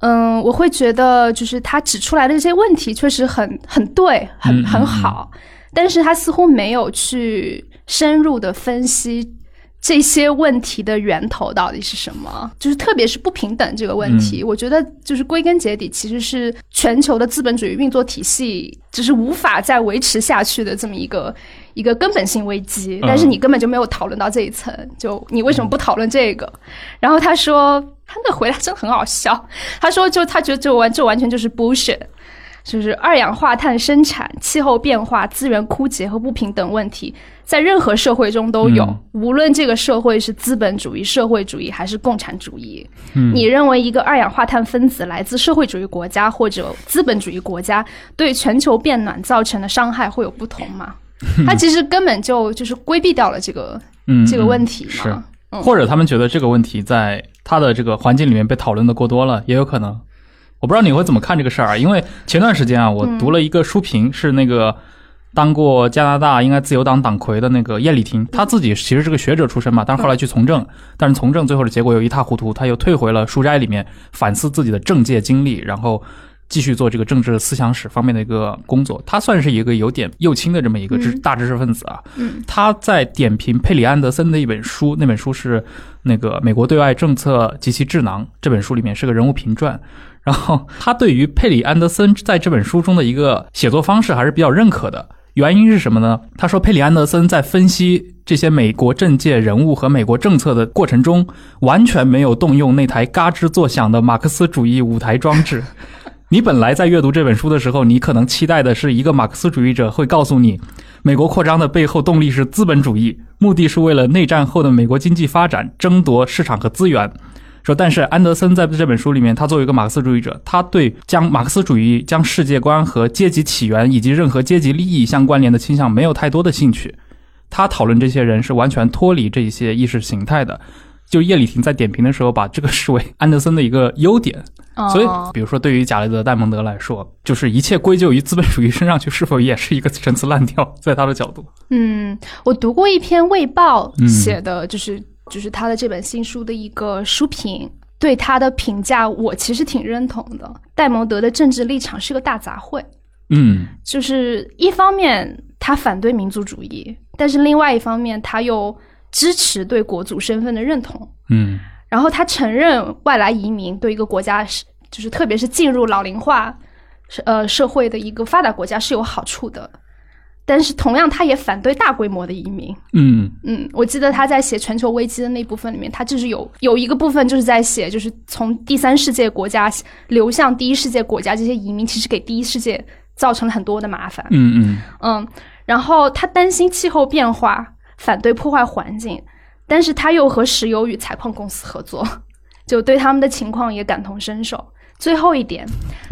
Speaker 3: 嗯，我会觉得就是他指出来的这些问题确实很很对，很很好，但是他似乎没有去深入的分析这些问题的源头到底是什么，就是特别是不平等这个问题，我觉得就是归根结底其实是全球的资本主义运作体系就是无法再维持下去的这么一个一个根本性危机，但是你根本就没有讨论到这一层，就你为什么不讨论这个？然后他说他那回答真的很好笑，他说就他觉得这完这完全就是 bullshit。就是二氧化碳生产、气候变化、资源枯竭和不平等问题，在任何社会中都有，
Speaker 2: 嗯
Speaker 3: 无论这个社会是资本主义、社会主义还是共产主义。
Speaker 2: 嗯
Speaker 3: 你认为一个二氧化碳分子来自社会主义国家或者资本主义国家，对全球变暖造成的伤害会有不同吗？他其实根本就就是规避掉了这个
Speaker 2: 嗯，
Speaker 3: 这个问
Speaker 2: 嗯
Speaker 3: 题
Speaker 2: 是
Speaker 3: 嘛。嗯
Speaker 2: 或者他们觉得这个问题在他的这个环境里面被讨论的过多了，也有可能。我不知道你会怎么看这个事儿啊？因为前段时间啊，我读了一个书评，是那个当过加拿大应该自由党党魁的那个叶利廷，他自己其实是个学者出身嘛，但是后来去从政，但是从政最后的结果又一塌糊涂，他又退回了书斋里面反思自己的政界经历，然后。继续做这个政治思想史方面的一个工作，他算是一个有点右倾的这么一个知
Speaker 3: 嗯
Speaker 2: 大知识分子啊。
Speaker 3: 嗯
Speaker 2: 他在点评佩里安德森的一本书，那本书是那个《美国对外政策及其智囊》这本书里面是个人物评传。然后他对于佩里安德森在这本书中的一个写作方式还是比较认可的。原因是什么呢？他说，佩里安德森在分析这些美国政界人物和美国政策的过程中，完全没有动用那台嘎吱作响的马克思主义舞台装置。你本来在阅读这本书的时候，你可能期待的是一个马克思主义者会告诉你，美国扩张的背后动力是资本主义，目的是为了内战后的美国经济发展争夺市场和资源。说，但是安德森在这本书里面，他作为一个马克思主义者，他对将马克思主义将世界观和阶级起源以及任何阶级利益相关联的倾向没有太多的兴趣。他讨论这些人是完全脱离这一些意识形态的。就叶里廷在点评的时候，把这个视为安德森的一个优点。所以
Speaker 3: 哦，
Speaker 2: 比如说，对于贾雷德·戴蒙德来说，就是一切归咎于资本主义身上去，是否也是一个陈词滥调？在他的角度，
Speaker 3: 嗯，我读过一篇《卫报》
Speaker 2: 嗯
Speaker 3: 写的，就是、就是他的这本新书的一个书评，对他的评价我其实挺认同的。戴蒙德的政治立场是个大杂烩，
Speaker 2: 嗯
Speaker 3: 就是一方面他反对民族主义，但是另外一方面他又支持对国族身份的认同。
Speaker 2: 嗯
Speaker 3: 然后他承认外来移民对一个国家是，就是特别是进入老龄化，呃社会的一个发达国家是有好处的，但是同样他也反对大规模的移民。
Speaker 2: 嗯
Speaker 3: 嗯，我记得他在写全球危机的那部分里面，他就是有有一个部分就是在写，就是从第三世界国家流向第一世界国家，这些移民其实给第一世界造成了很多的麻烦。
Speaker 2: 嗯嗯
Speaker 3: 嗯，然后他担心气候变化，反对破坏环境，但是他又和石油与采矿公司合作，就对他们的情况也感同身受。最后一点，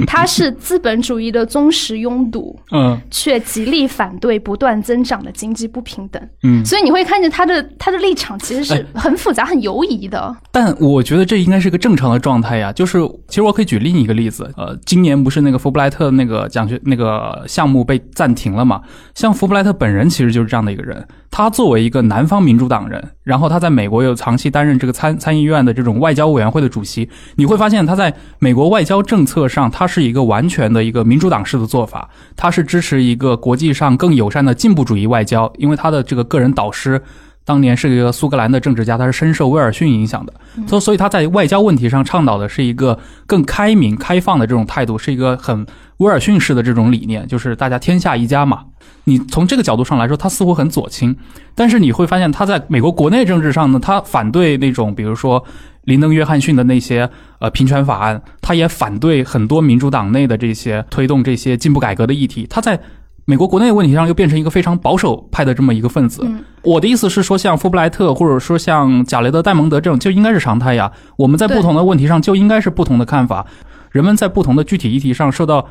Speaker 3: 他是资本主义的忠实拥堵，
Speaker 2: 嗯
Speaker 3: 却极力反对不断增长的经济不平等。
Speaker 2: 嗯。
Speaker 3: 所以你会看见他的他的立场其实是
Speaker 2: 哎
Speaker 3: 很复杂、很犹疑的。
Speaker 2: 但我觉得这应该是一个正常的状态呀。就是其实我可以举另一个例子，呃，今年不是那个福布莱特那个奖学那个项目被暂停了嘛？像福布莱特本人其实就是这样的一个人。他作为一个南方民主党人，然后他在美国又长期担任这个参参议院的这种外交委员会的主席，你会发现他在美国外交政策上，他是一个完全的一个民主党式的做法，他是支持一个国际上更友善的进步主义外交，因为他的这个个人导师。当年是一个苏格兰的政治家，他是深受威尔逊影响的，所所以他在外交问题上倡导的是一个更开明、开放的这种态度，是一个很威尔逊式的这种理念，就是大家天下一家嘛。你从这个角度上来说，他似乎很左倾，但是你会发现他在美国国内政治上呢，他反对那种比如说林登·约翰逊的那些呃平权法案，他也反对很多民主党内的这些推动这些进步改革的议题，他在。美国国内问题上又变成一个非常保守派的这么一个分子。我的意思是说，像富布莱特或者说像贾雷德·戴蒙德这种就应该是常态呀。我们在不同的问题上就应该是不同的看法。人们在不同的具体议题上受到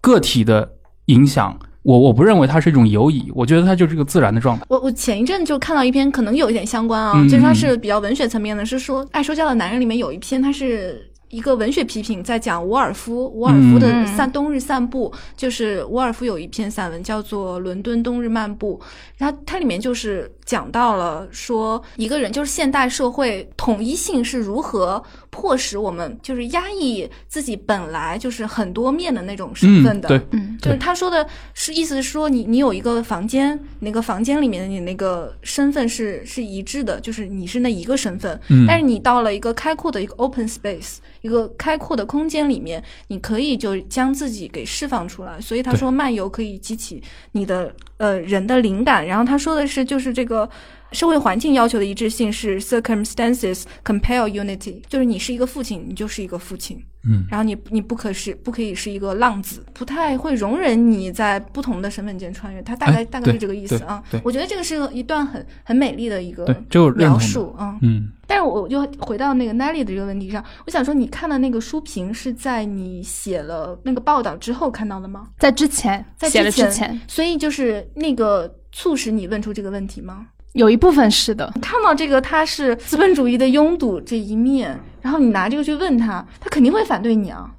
Speaker 2: 个体的影响，我我不认为它是一种游移，我觉得它就是一个自然的状态。
Speaker 4: 我我前一阵就看到一篇，可能有一点相关啊，就是它是比较文学层面的，是说《爱说教的男人》里面有一篇，它是。一个文学批评在讲伍尔夫，伍尔夫的散冬日散步，就是伍尔夫有一篇散文叫做《伦敦冬日漫步》，然后它里面就是讲到了说一个人就是现代社会统一性是如何迫使我们就是压抑自己本来就是很多面的那种身份的，
Speaker 2: 对，
Speaker 4: 嗯，就是他说的是意思是说你你有一个房间，那个房间里面的你那个身份是是一致的，就是你是那一个身份，
Speaker 2: 嗯，
Speaker 4: 但是你到了一个开阔的一个 open space。一个开阔的空间里面，你可以就将自己给释放出来。所以他说漫游可以激起你的呃人的灵感。然后他说的是，就是这个社会环境要求的一致性是 circumstances compel unity，就是你是一个父亲，你就是一个父亲。
Speaker 2: 嗯，
Speaker 4: 然后你你不可是不可以是一个浪子，不太会容忍你在不同的身份间穿越。他大概大概是这个意思啊。我觉得这个是一段很很美丽的一个
Speaker 2: 描
Speaker 4: 述啊。
Speaker 2: 嗯。
Speaker 4: 但是我就回到那个 Nelly 的这个问题上，我想说，你看的那个书评是在你写了那个报道之后看到的吗？
Speaker 3: 在之前，
Speaker 4: 在
Speaker 3: 写了之前，
Speaker 4: 所以就是那个促使你问出这个问题吗？
Speaker 3: 有一部分是的。
Speaker 4: 看到这个他是资本主义的拥堵这一面，然后你拿这个去问他，他肯定会反对你啊。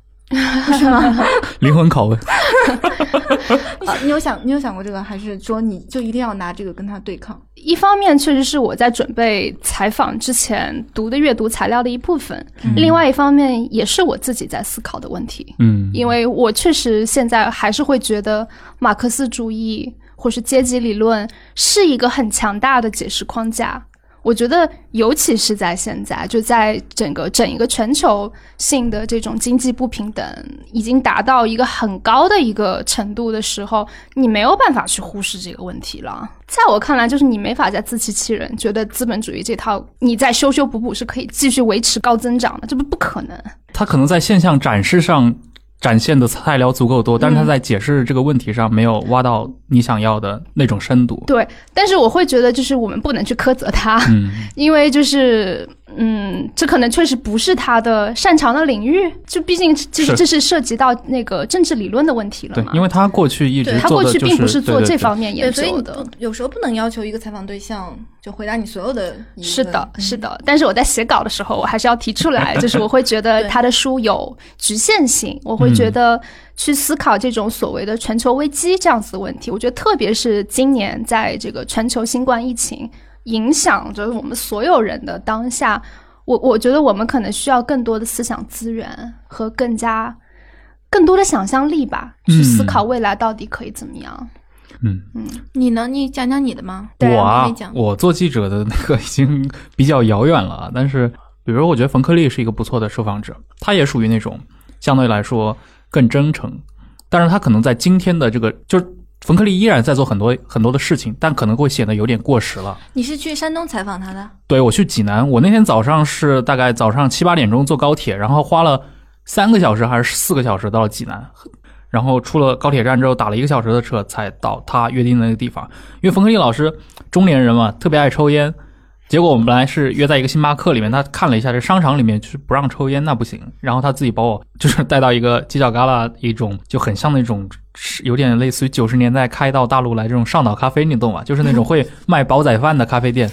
Speaker 4: 是吗？
Speaker 2: 灵魂拷问。
Speaker 4: 你有想，你有想过这个，还是说你就一定要拿这个跟他对抗？
Speaker 3: 一方面确实是我在准备采访之前读的阅读材料的一部分，另外一方面也是我自己在思考的问题。
Speaker 2: 嗯，
Speaker 3: 因为我确实现在还是会觉得马克思主义或是阶级理论是一个很强大的解释框架。我觉得，尤其是在现在，就在整个整一个全球性的这种经济不平等已经达到一个很高的一个程度的时候，你没有办法去忽视这个问题了。在我看来，就是你没法再自欺欺人，觉得资本主义这套你再修修补补是可以继续维持高增长的，这不不可能。
Speaker 2: 它可能在现象展示上。展现的材料足够多，但是他在解释这个问题上没有挖到你想要的那种深度。
Speaker 3: 对，但是我会觉得，就是我们不能去苛责他，因为就是。嗯，这可能确实不是他的擅长的领域，就毕竟这这是涉及到那个政治理论的问题了
Speaker 2: 嘛。对，因为他过去一直
Speaker 3: 他过去并不是做这方面研
Speaker 4: 究的，有时候不能要求一个采访对象就回答你所有的。
Speaker 3: 是的，是的。但是我在写稿的时候，我还是要提出来，就是我会觉得他的书有局限性，我会觉得去思考这种所谓的全球危机这样子的问题。我觉得特别是今年在这个全球新冠疫情。影响着我们所有人的当下，我我觉得我们可能需要更多的思想资源和更加更多的想象力吧，去思考未来到底可以怎么样。
Speaker 2: 嗯
Speaker 4: 嗯，你呢？你讲讲你的吗？
Speaker 2: 我啊，我做记者的那个已经比较遥远了。但是，比如我觉得冯克利是一个不错的受访者，他也属于那种相对来说更真诚，但是他可能在今天的这个就是。冯克利依然在做很多很多的事情，但可能会显得有点过时了。
Speaker 4: 你是去山东采访他的？
Speaker 2: 对，我去济南。我那天早上是大概早上七八点钟坐高铁，然后花了三个小时还是四个小时到了济南，然后出了高铁站之后打了一个小时的车才到他约定的那个地方。因为冯克利老师中年人嘛，特别爱抽烟。结果我们本来是约在一个星巴克里面，他看了一下这商场里面就是不让抽烟，那不行。然后他自己把我就是带到一个犄角旮旯一种就很像那种。有点类似于九十年代开到大陆来这种上岛咖啡，你懂吗？就是那种会卖煲仔饭的咖啡店。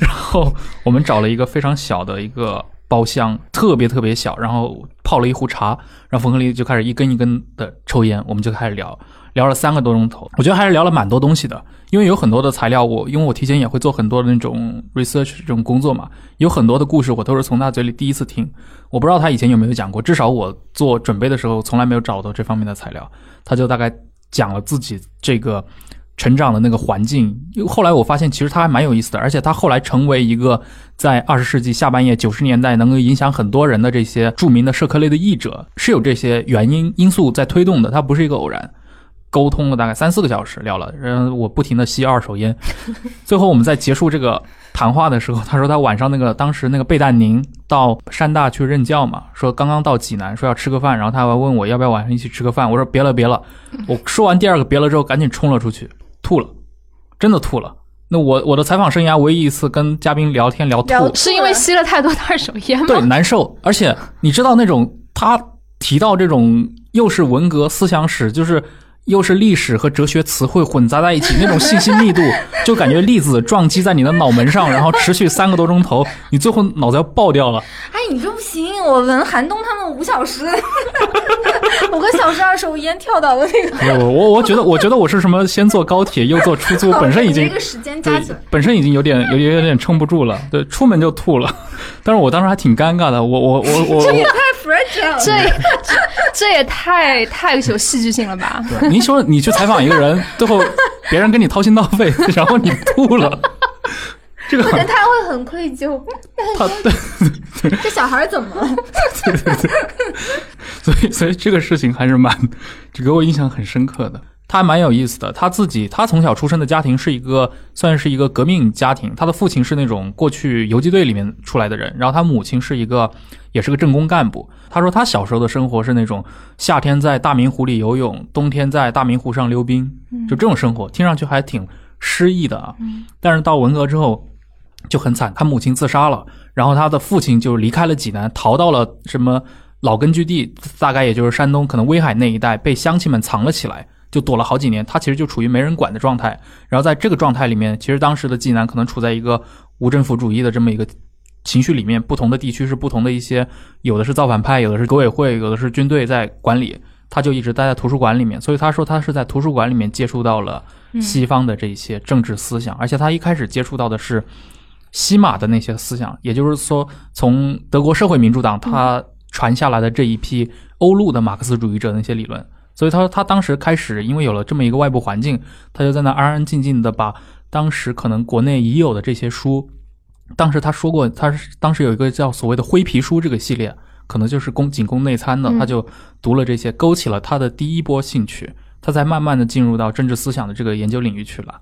Speaker 2: 然后我们找了一个非常小的一个包厢，特别特别小，然后泡了一壶茶，然后冯克利就开始一根一根的抽烟，我们就开始聊。聊了三个多钟头，我觉得还是聊了蛮多东西的，因为有很多的材料，我因为我提前也会做很多的那种 research 这种工作嘛，有很多的故事我都是从他嘴里第一次听，我不知道他以前有没有讲过，至少我做准备的时候从来没有找到这方面的材料，他就大概讲了自己这个成长的那个环境。后来我发现，其实他还蛮有意思的，而且他后来成为一个在二十世纪下半叶九十年代能够影响很多人的这些著名的社科类的译者，是有这些原因因素在推动的，它不是一个偶然。沟通了大概三四个小时，聊了，然后我不停的吸二手烟，最后我们在结束这个谈话的时候，他说他晚上那个当时那个贝旦宁到山大去任教嘛，说刚刚到济南，说要吃个饭，然后他还问我要不要晚上一起吃个饭，我说别了别了，我说完第二个别了之后，赶紧冲了出去，吐了，真的吐了。那我我的采访生涯唯一一次跟嘉宾聊天聊吐，
Speaker 3: 是因为吸了太多的二手烟吗？
Speaker 2: 对，难受，而且你知道那种他提到这种又是文革思想史，就是。又是历史和哲学词汇混杂在一起，那种信息密度，就感觉粒子撞击在你的脑门上，然后持续三个多钟头，你最后脑子要爆掉了。
Speaker 4: 哎，你这不行，我闻寒冬他们五小时，五个小时二手烟跳岛的那个。
Speaker 2: 我我我觉得，我觉得我是什么？先坐高铁，又坐出租，本身已经
Speaker 4: 一个时间加
Speaker 2: 对
Speaker 4: 起来，，
Speaker 2: 本身已经有点 有点有点撑不住了。对，出门就吐了。但是我当时还挺尴尬的，我我我我我。
Speaker 4: 太 fragile。
Speaker 3: 这也这这也太太有戏剧性了吧？
Speaker 2: 对你说你去采访一个人，最后别人跟你掏心掏肺，然后你吐了，这个
Speaker 4: 可能他会很愧疚，
Speaker 2: 他对，
Speaker 4: 这小孩怎么了？
Speaker 2: 所以所以这个事情还是蛮，就给我印象很深刻的。他还蛮有意思的，他自己他从小出生的家庭是一个算是一个革命家庭，他的父亲是那种过去游击队里面出来的人，然后他母亲是一个也是个政工干部。他说他小时候的生活是那种夏天在大明湖里游泳，冬天在大明湖上溜冰，就这种生活，听上去还挺诗意的啊。但是到文革之后就很惨，他母亲自杀了，然后他的父亲就离开了济南，逃到了什么老根据地，大概也就是山东可能威海那一带，被乡亲们藏了起来。就躲了好几年，他其实就处于没人管的状态。然后在这个状态里面，其实当时的济南可能处在一个无政府主义的这么一个情绪里面，不同的地区是不同的一些，有的是造反派，有的是革委会，有的是军队在管理。他就一直待在图书馆里面，所以他说他是在图书馆里面接触到了西方的这些政治思想，而且他一开始接触到的是西马的那些思想，也就是说，从德国社会民主党他传下来的这一批欧陆的马克思主义者的那些理论。所以他说，他当时开始，因为有了这么一个外部环境，他就在那安安静静的把当时可能国内已有的这些书，当时他说过，他是当时有一个叫所谓的灰皮书这个系列，可能就是供仅供内参的，他就读了这些，勾起了他的第一波兴趣，他才慢慢的进入到政治思想的这个研究领域去了。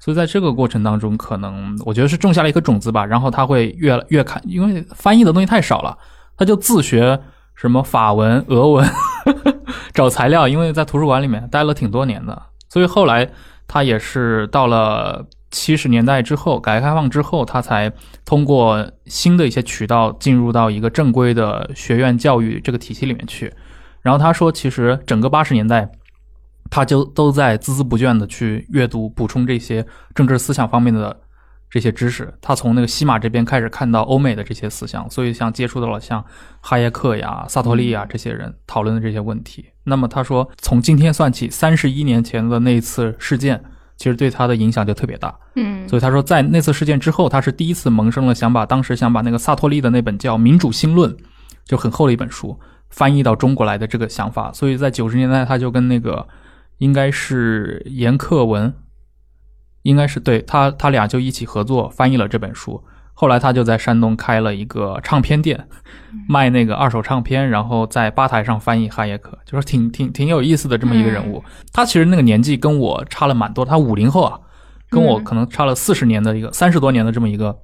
Speaker 2: 所以在这个过程当中，可能我觉得是种下了一颗种子吧，然后他会越越看，因为翻译的东西太少了，他就自学什么法文、俄文。找材料，因为在图书馆里面待了挺多年的，所以后来他也是到了七十年代之后，改革开放之后，他才通过新的一些渠道进入到一个正规的学院教育这个体系里面去。然后他说，其实整个八十年代，他就都在孜孜不倦的去阅读、补充这些政治思想方面的。这些知识，他从那个西马这边开始看到欧美的这些思想，所以像接触到了像哈耶克呀、萨托利呀这些人讨论的这些问题。那么他说，从今天算起，三十一年前的那一次事件，其实对他的影响就特别大。
Speaker 3: 嗯，
Speaker 2: 所以他说，在那次事件之后，他是第一次萌生了想把当时想把那个萨托利的那本叫《民主新论》，就很厚的一本书翻译到中国来的这个想法。所以在九十年代，他就跟那个应该是严克文。应该是对他，他俩就一起合作翻译了这本书。后来他就在山东开了一个唱片店，卖那个二手唱片，然后在吧台上翻译哈耶克，就是挺挺挺有意思的这么一个人物。他其实那个年纪跟我差了蛮多，他五零后啊，跟我可能差了四十年的一个三十多年的这么一个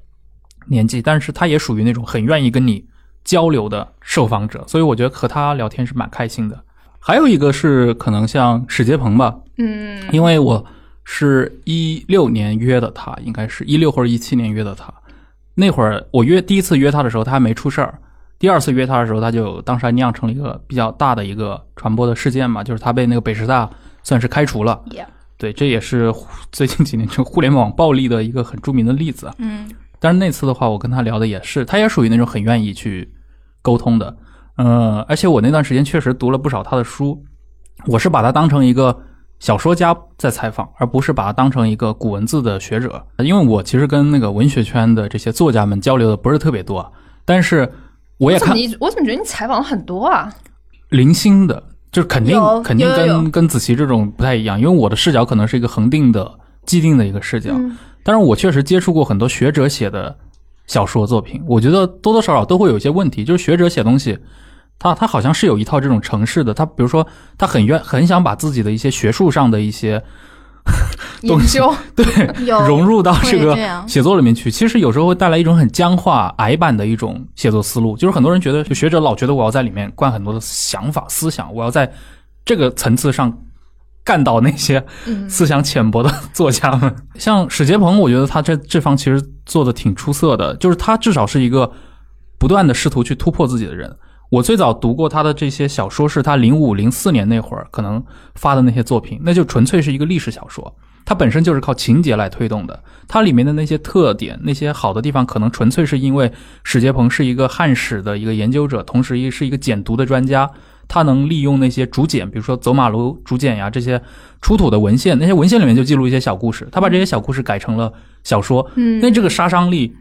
Speaker 2: 年纪，但是他也属于那种很愿意跟你交流的受访者，所以我觉得和他聊天是蛮开心的。还有一个是可能像史杰鹏吧，
Speaker 3: 嗯，
Speaker 2: 因为我。是一六年约的他，应该是一六或者一七年约的他。那会儿我约第一次约他的时候，他还没出事儿；第二次约他的时候，他就当时还酿成了一个比较大的一个传播的事件嘛，就是他被那个北师大算是开除了。
Speaker 3: Yeah.
Speaker 2: 对，这也是最近几年就互联网暴力的一个很著名的例子。
Speaker 3: 嗯，
Speaker 2: 但是那次的话，我跟他聊的也是，他也属于那种很愿意去沟通的。嗯、呃，而且我那段时间确实读了不少他的书，我是把他当成一个。小说家在采访，而不是把它当成一个古文字的学者。因为我其实跟那个文学圈的这些作家们交流的不是特别多，但是我也看
Speaker 3: 你我怎么觉得你采访了很多啊？
Speaker 2: 零星的，就是肯定肯定跟跟子琪这种不太一样，因为我的视角可能是一个恒定的、既定的一个视角。
Speaker 4: 嗯
Speaker 2: 但是我确实接触过很多学者写的小说作品，我觉得多多少少都会有一些问题。就是学者写东西，他他好像是有一套这种程式的，他比如说他很愿很想把自己的一些学术上的一些
Speaker 3: 研究，
Speaker 2: 对 融入到这个写作里面去，其实有时候会带来一种很僵化、矮板的一种写作思路。就是很多人觉得，就学者老觉得我要在里面灌很多的想法、思想，我要在这个层次上干倒那些
Speaker 3: 嗯
Speaker 2: 思想浅薄的 作家们。像史杰鹏，我觉得他这这方其实做的挺出色的，就是他至少是一个不断的试图去突破自己的人。我最早读过他的这些小说，是他零五零四年那会儿可能发的那些作品，那就纯粹是一个历史小说。它本身就是靠情节来推动的，它里面的那些特点、那些好的地方，可能纯粹是因为史杰鹏是一个汉史的一个研究者，同时也是一个简读的专家，他能利用那些竹简，比如说走马楼竹简呀这些出土的文献，那些文献里面就记录一些小故事，他把这些小故事改成了小说，
Speaker 4: 嗯
Speaker 2: 那这个杀伤力。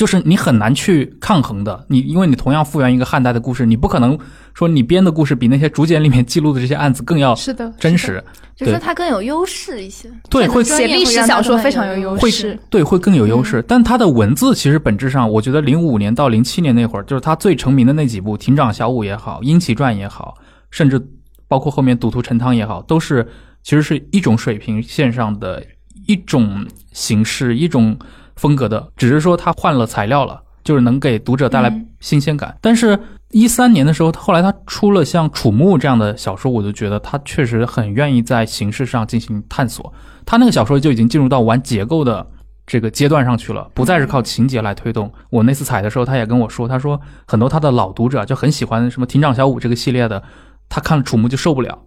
Speaker 2: 就是你很难去抗衡的，你因为你同样复原一个汉代的故事，你不可能说你编的故事比那些竹简里面记录的这些案子更要
Speaker 3: 是的，
Speaker 2: 真实，
Speaker 4: 就是说它更有优势一些。
Speaker 2: 对会
Speaker 3: 写历史小说非常有优势。
Speaker 2: 对，会更有优势。但它的文字其实本质上，我觉得零五年到零七年那会儿，就是他最成名的那几部《亭长小五》也好，《英奇传》也好，甚至包括后面《赌徒陈汤》也好，都是其实是一种水平线上的一种形式、一种风格的，只是说他换了材料了，就是能给读者带来
Speaker 4: 嗯
Speaker 2: 新鲜感。但是，一三年的时候，后来他出了像《楚墓》这样的小说，我就觉得他确实很愿意在形式上进行探索。他那个小说就已经进入到玩结构的这个阶段上去了，不再是靠情节来推动。我那次采的时候，他也跟我说，他说很多他的老读者就很喜欢什么《亭长小五》这个系列的，他看了《楚墓》就受不了。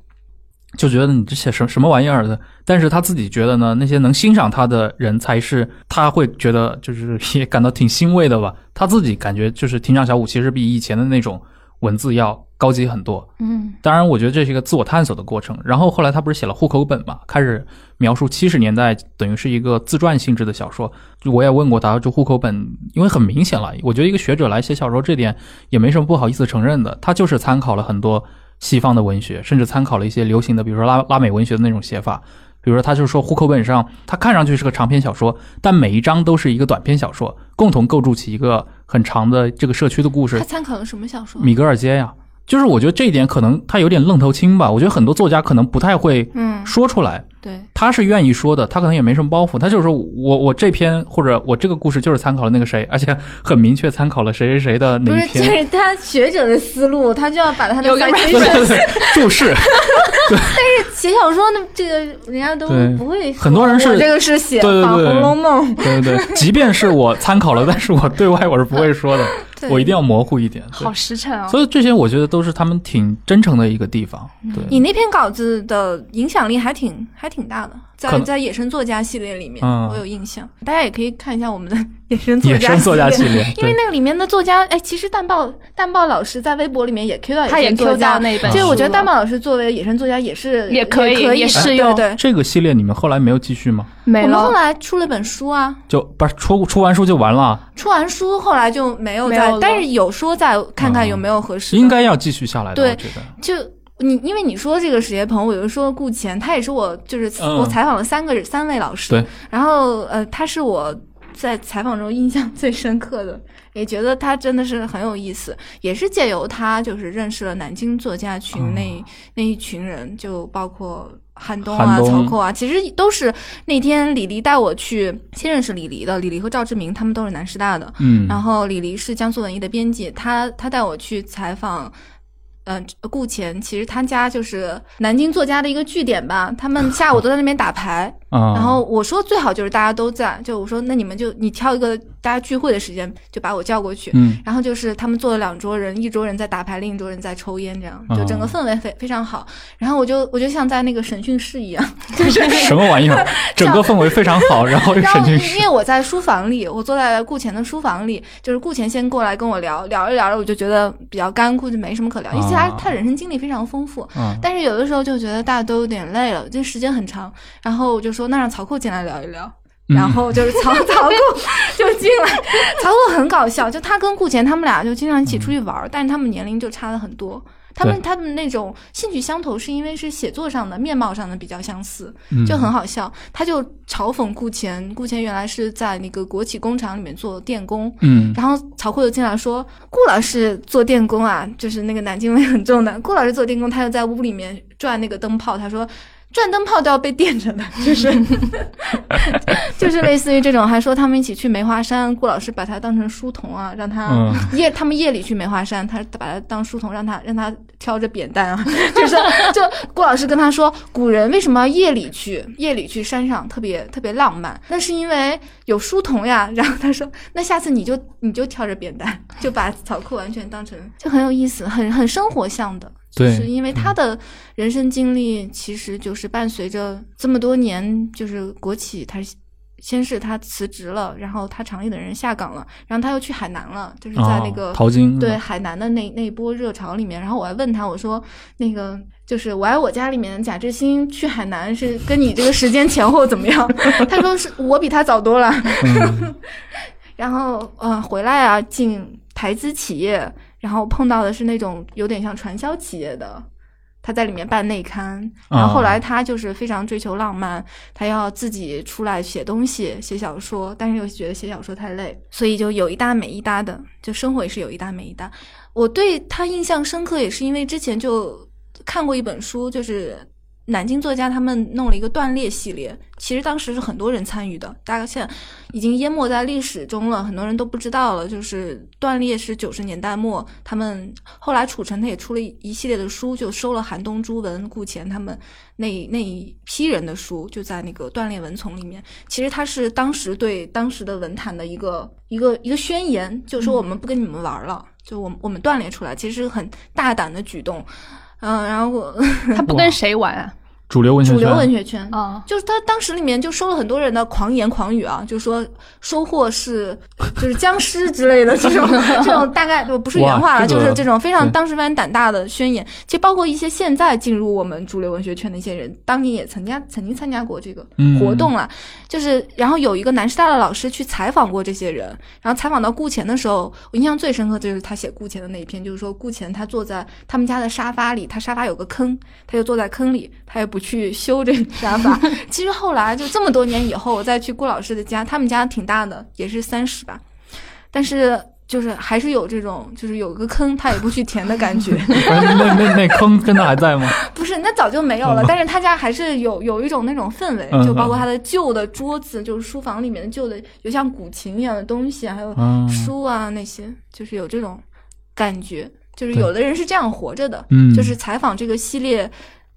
Speaker 2: 就觉得你这写什什么玩意儿的，但是他自己觉得呢，那些能欣赏他的人才是他会觉得就是也感到挺欣慰的吧。他自己感觉就是《庭长小五》其实比以前的那种文字要高级很多。
Speaker 3: 嗯，
Speaker 2: 当然，我觉得这是一个自我探索的过程。然后后来他不是写了户口本嘛，开始描述七十年代，等于是一个自传性质的小说。就我也问过他，就户口本，因为很明显了，我觉得一个学者来写小说，这点也没什么不好意思承认的。他就是参考了很多西方的文学，甚至参考了一些流行的，比如说拉拉美文学的那种写法。比如说，他就说户口本上，它看上去是个长篇小说，但每一章都是一个短篇小说，共同构筑起一个很长的这个社区的故事
Speaker 4: 他。参考了什么小说？
Speaker 2: 米格尔街呀，就是我觉得这一点可能他有点愣头青吧。我觉得很多作家可能不太会
Speaker 4: 嗯，
Speaker 2: 说出来，
Speaker 4: 对，
Speaker 2: 他是愿意说的，他可能也没什么包袱，他就是说我我这篇或者我这个故事就是参考了那个谁，而且很明确参考了谁谁谁的哪一篇。
Speaker 4: 是他学者的思路，他就要把他的
Speaker 3: 有个
Speaker 4: citation
Speaker 2: 对对对，注释，
Speaker 4: 写小说呢，这个人家都不会。
Speaker 2: 很多人是
Speaker 4: 这个是写仿《
Speaker 2: 对对对
Speaker 4: 红楼梦》，
Speaker 2: 对对对，即便是我参考了，但是我对外我是不会说的，我一定要模糊一点。
Speaker 3: 好实诚啊！
Speaker 2: 所以这些我觉得都是他们挺真诚的一个地方。对，
Speaker 4: 你那篇稿子的影响力还挺还挺大的，在在野生作家系列里面，
Speaker 2: 嗯
Speaker 4: 我有印象。大家也可以看一下我们的野生作家
Speaker 2: 野生作家系列，
Speaker 4: 因为那个里面的作家，哎，其实蛋豹蛋豹老师在微博里面也 Q 到
Speaker 3: 他也 Q 到，那本书了，
Speaker 4: 就是我觉得蛋豹老师作为野生作家也是
Speaker 3: 也可以
Speaker 4: 可以
Speaker 3: 也适用
Speaker 4: 对对。
Speaker 2: 这个系列你们后来没有继续吗？
Speaker 3: 没
Speaker 4: 我们后。来出了本书啊，
Speaker 2: 就不是出出完书就完了？
Speaker 4: 出完书后来就没有再但是有说再看看有没有合适的。
Speaker 2: 应该要继续下来的，
Speaker 4: 对
Speaker 2: 我觉得。
Speaker 4: 就你，因为你说这个史杰鹏，我就说顾前，他也是我就是
Speaker 2: 嗯
Speaker 4: 我采访了三个三位老师，
Speaker 2: 对，
Speaker 4: 然后呃，他是我在采访中印象最深刻的，也觉得他真的是很有意思，也是借由他就是认识了南京作家群那、那一群人，就包括。汉东啊，曹寇啊，其实都是那天李黎带我去先认识李黎的。李黎和赵志明他们都是南师大的，
Speaker 2: 嗯，
Speaker 4: 然后李黎是江苏文艺的编辑，他他带我去采访。嗯、顾前其实他家就是南京作家的一个据点吧，他们下午都在那边打牌。
Speaker 2: 啊，
Speaker 4: 然后我说最好就是大家都在，就我说那你们就你挑一个大家聚会的时间，就把我叫过去。
Speaker 2: 嗯
Speaker 4: 然后就是他们坐了两桌人，一桌人在打牌，另一桌人在抽烟，这样就整个
Speaker 2: 哦
Speaker 4: 氛围非非常好。然后我就我就像在那个审讯室一样，
Speaker 2: 什么玩意儿？整个氛围非常好，然后
Speaker 4: 因
Speaker 2: 审讯室
Speaker 4: 为我在书房里，我坐在顾前的书房里，就是顾前先过来跟我聊聊着聊着，我就觉得比较干枯，就没什么可聊，因为他
Speaker 2: 啊
Speaker 4: 他人生经历非常丰富。
Speaker 2: 啊，
Speaker 4: 但是有的时候就觉得大家都有点累了，这时间很长，然后我就说那让曹寇进来聊一聊。
Speaker 2: 嗯
Speaker 4: 然后就是曹曹顾就进来，曹顾很搞笑，就他跟顾前他们俩就经常一起出去玩儿，但是他们年龄就差了很多。他们他们那种兴趣相投，是因为是写作上的、面貌上的比较相似，
Speaker 2: 嗯
Speaker 4: 就很好笑。他就嘲讽顾前，顾前原来是在那个国企工厂里面做电工，
Speaker 2: 嗯
Speaker 4: 然后曹酷就进来说，顾老师做电工啊，就是那个南京味很重的。顾老师做电工，他就在屋里面转那个灯泡，他说。转灯泡都要被电着的，就是 就是类似于这种，还说他们一起去梅花山，顾老师把他当成书童啊，让他
Speaker 2: 嗯
Speaker 4: 夜他们夜里去梅花山，他把他当书童，让他让他挑着扁担啊，就是就顾老师跟他说，古人为什么要夜里去？夜里去山上特别特别浪漫，那是因为有书童呀。然后他说，那下次你就你就挑着扁担，就把草裤完全当成就很有意思，很很生活向的。就
Speaker 2: 对
Speaker 4: 是因为他的人生经历，其实就是伴随着这么多年，就是国企，他先是他辞职了，然后他厂里的人下岗了，然后他又去海南了，就是在那个、
Speaker 2: 哦淘金
Speaker 4: 对海南的那那一波热潮里面，然后我还问他，我说那个就是《我爱我家》里面贾志新去海南是跟你这个时间前后怎么样？他说是我比他早多了。
Speaker 2: 嗯
Speaker 4: 然后呃回来啊进台资企业，然后碰到的是那种有点像传销企业的。他在里面办内刊，然后后来他就是非常追求浪漫，他要自己出来写东西、写小说，但是又觉得写小说太累，所以就有一搭没一搭的，就生活也是有一搭没一搭。我对他印象深刻，也是因为之前就看过一本书，就是南京作家他们弄了一个断裂系列，其实当时是很多人参与的，大概现在已经淹没在历史中了，很多人都不知道了。就是断裂是九十年代末，他们后来楚成他也出了一系列的书，就收了韩东、朱文、顾前他们那那一批人的书，就在那个断裂文丛里面。其实他是当时对当时的文坛的一个一个一个宣言，就说我们不跟你们玩了，就我们我们断裂出来，其实很大胆的举动。嗯，然后我
Speaker 3: 他不跟谁玩啊？
Speaker 2: 主流文学
Speaker 4: 主流
Speaker 2: 圈
Speaker 4: 文学圈
Speaker 3: 啊，
Speaker 4: 就是他当时里面就收了很多人的狂言狂语啊，就说收获是 就是僵尸之类的这种 这种大概不是原话了，
Speaker 2: 这个
Speaker 4: 就是这种非常当时非常胆大的宣言。其实包括一些现在进入我们主流文学圈的一些人，当年也曾加曾经参加过这个
Speaker 2: 嗯
Speaker 4: 活动了。就是然后有一个南师大的老师去采访过这些人，然后采访到顾前的时候，我印象最深刻就是他写顾前的那一篇，就是说顾前他坐在他们家的沙发里，他沙发有个坑，他就坐在坑里，他也不去修这个沙发。其实后来就这么多年以后，我再去顾老师的家，他们家挺大的，也是三室吧，但是就是还是有这种就是有个坑他也不去填的感觉。
Speaker 2: 那那那那坑真的还在吗？
Speaker 4: 不是，那早就没有了。但是他家还是有有一种那种氛围，
Speaker 2: 嗯
Speaker 4: 就包括他的旧的桌子，就是书房里面的旧的，有像古琴一样的东西，还有
Speaker 2: 嗯
Speaker 4: 书啊那些，就是有这种感觉。就是有的人是这样活着的，
Speaker 2: 嗯
Speaker 4: 就是采访这个系列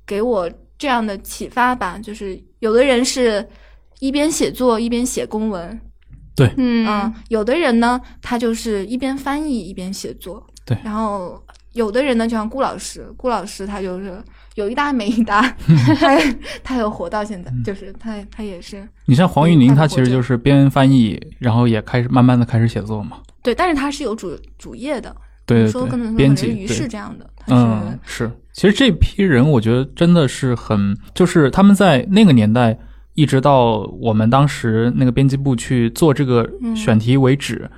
Speaker 4: 给我这样的启发吧。就是有的人是一边写作一边写公文，
Speaker 3: 嗯
Speaker 4: 嗯，有的人呢，他就是一边翻译一边写作。
Speaker 2: 对。
Speaker 4: 然后有的人呢，就像顾老师，顾老师他就是有一搭没一搭，他他有活到现在，就是他他也是。
Speaker 2: 你像黄玉宁，
Speaker 4: 嗯
Speaker 2: 他其实就是边翻译，然后也开始慢慢的开始写作嘛。
Speaker 4: 对，但是他是有主主业的，
Speaker 2: 对
Speaker 4: 说可
Speaker 2: 编辑
Speaker 4: 于是这样的，
Speaker 2: 嗯，是。其实这批人，我觉得真的是很，就是他们在那个年代，一直到我们当时那个编辑部去做这个
Speaker 4: 嗯
Speaker 2: 选题为止，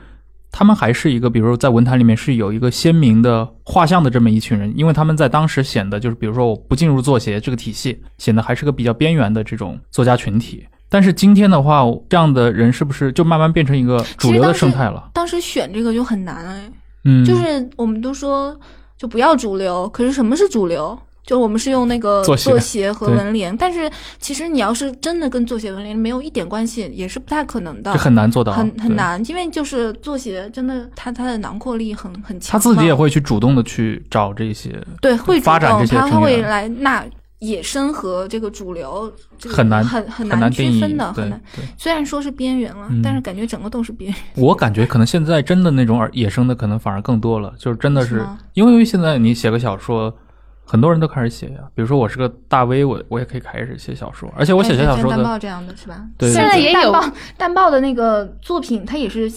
Speaker 2: 他们还是一个，比如说在文坛里面是有一个鲜明的画像的这么一群人，因为他们在当时显得就是，比如说我不进入作协这个体系，显得还是个比较边缘的这种作家群体。但是今天的话，这样的人是不是就慢慢变成一个主流的生态了？
Speaker 4: 当时选这个就很难哎，
Speaker 2: 嗯，
Speaker 4: 就是我们都说就不要主流，可是什么是主流？就我们是用那个
Speaker 2: 作协。
Speaker 4: 和
Speaker 2: 对
Speaker 4: 文联，但是其实你要是真的跟作协文联没有一点关系，也是不太可能的，
Speaker 2: 这很难做到，
Speaker 4: 很很。难，因为就是作协真的它它的囊括力很很强嘛，
Speaker 2: 他自己也会去主动的去找这些，
Speaker 4: 对会主
Speaker 2: 发展
Speaker 4: 动
Speaker 2: 这些
Speaker 4: 他会来纳野生和这个主流这个
Speaker 2: 很难
Speaker 4: 很很
Speaker 2: 很难
Speaker 4: 区分的，很难。虽然说是边缘了，
Speaker 2: 嗯
Speaker 4: 但是感觉整个都是边缘。
Speaker 2: 我感觉可能现在真的那种野生的可能反而更多了，就是真的是因为现在你写个小说。很多人都开始写呀，比如说我是个大 V，我我也可以开始写小说，而且我写
Speaker 4: 哎
Speaker 2: 小说的，
Speaker 4: 像蛋报这样的是吧？
Speaker 2: 对
Speaker 3: 现在也有
Speaker 4: 蛋报蛋报的那个作品，它也是，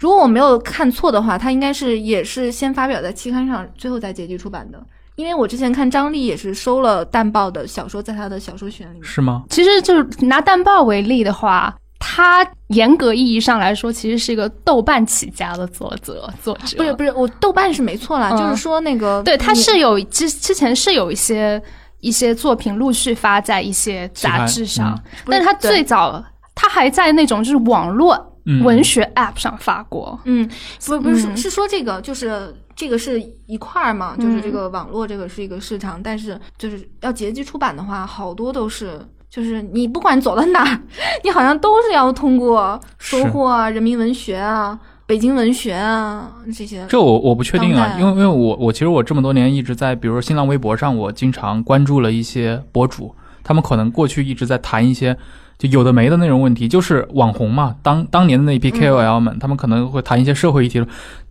Speaker 4: 如果我没有看错的话，它应该是也是先发表在期刊上，最后再结集出版的。因为我之前看张力也是收了淡豹的小说，在他的小说选里面。
Speaker 2: 是吗？
Speaker 3: 其实就是拿淡豹为例的话，他严格意义上来说，其实是一个豆瓣起家的作者作者。
Speaker 4: 不是不是，我豆瓣是没错啦，
Speaker 3: 嗯
Speaker 4: 就是说那个
Speaker 3: 对，他是有之之前是有一些一些作品陆续发在一些杂志上，但是他最早他还在那种就是网络
Speaker 2: 嗯
Speaker 3: 文学 App 上发过。
Speaker 4: 嗯，不不是是
Speaker 3: 嗯
Speaker 4: 是说这个就是这个是一块儿嘛，就是这
Speaker 3: 嗯
Speaker 4: 个网络这个是一个市场，但是就是要结集出版的话，好多都是。就是你不管走到哪儿，你好像都是要通过收获啊、人民文学啊、北京文学啊这些。
Speaker 2: 这我我不确定，啊因为因为我我其实我这么多年一直在，比如说新浪微博上，我经常关注了一些博主，他们可能过去一直在谈一些就有的没的那种问题，就是网红嘛，当当年的那批 KOL 们，他们可能会谈一些社会议题，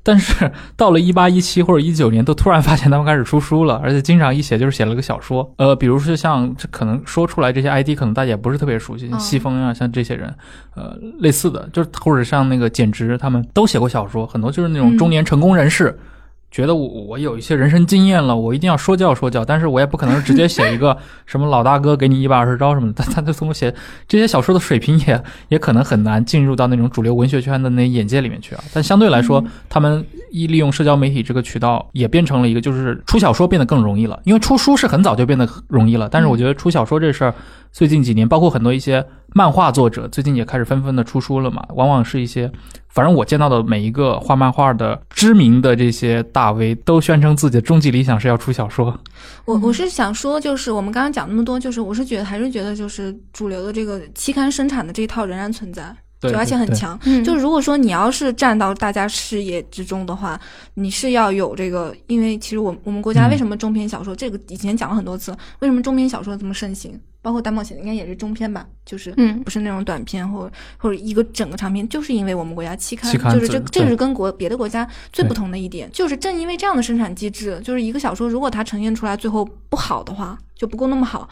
Speaker 2: 但是 到了一八一七或者一九年，都突然发现他们开始出书了，而且经常一写就是写了个小说，呃，比如说像这可能说出来这些 ID，可能大家也不是特别熟悉，像
Speaker 4: 嗯
Speaker 2: 西风啊，像这些人，呃，类似的，就是或者像那个简直，他们都写过小说，很多就是那种
Speaker 4: 嗯
Speaker 2: 中年成功人士。觉得我我有一些人生经验了，我一定要说教说教，但是我也不可能直接写一个 什么老大哥给你一百二十招什么的，他他就这么写这些小说的水平也 也可能很难进入到那种主流文学圈的那眼界里面去啊。但相对来说，他们一利用社交媒体这个渠道，也变成了一个就是出小说变得更容易了，因为出书是很早就变得容易了，但是我觉得出小说这事儿，最近几年包括很多一些漫画作者最近也开始纷纷的出书了嘛，往往是一些。反正我见到的每一个画漫画的知名的这些大 V 都宣称自己的终极理想是要出小说。
Speaker 4: 我我是想说，就是我们刚刚讲那么多，就是我是觉得还是觉得就是主流的这个期刊生产的这一套仍然存在，
Speaker 2: 对
Speaker 4: 就而且很强。
Speaker 3: 嗯
Speaker 4: 就如果说你要是站到大家视野之中的话，你是要有这个，因为其实我我们国家
Speaker 2: 嗯
Speaker 4: 为什么中篇小说，这个以前讲了很多次，为什么中篇小说这么盛行？包括大冒险应该也是中篇吧，就是
Speaker 3: 嗯
Speaker 4: 不是那种短篇或者或者一个整个长篇，就是因为我们国家期刊，
Speaker 2: 期刊
Speaker 4: 就是这这是跟国别的国家最不同的一点，就是正因为这样的生产机制，就是一个小说如果它呈现出来最后不好的话，就不够那么好。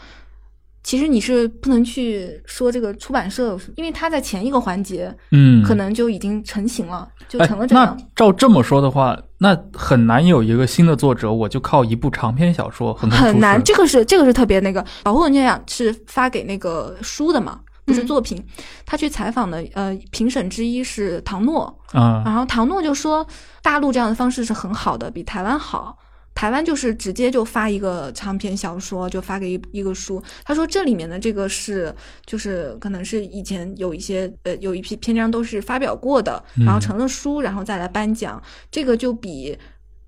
Speaker 4: 其实你是不能去说这个出版社，因为它在前一个环节
Speaker 2: 嗯，
Speaker 4: 可能就已经成型了，就
Speaker 2: 哎
Speaker 4: 成了这样。
Speaker 2: 那照这么说的话，那很难有一个新的作者，我就靠一部长篇小说
Speaker 4: 很难，这个是这个是特别那个。保护文件奖是发给那个书的嘛，不是
Speaker 3: 嗯
Speaker 4: 作品。他去采访的呃评审之一是唐诺，
Speaker 2: 啊、
Speaker 4: 然后唐诺就说，大陆这样的方式是很好的，比台湾好。台湾就是直接就发一个长篇小说，就发给一一个书。他说这里面的这个是，就是可能是以前有一些呃有一批篇章都是发表过的，
Speaker 2: 嗯
Speaker 4: 然后成了书，然后再来颁奖。这个就比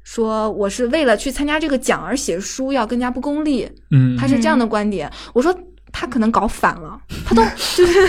Speaker 4: 说我是为了去参加这个奖而写书要更加不功利。
Speaker 2: 嗯，
Speaker 4: 他是这样的观点。我说他可能搞反了，他都就是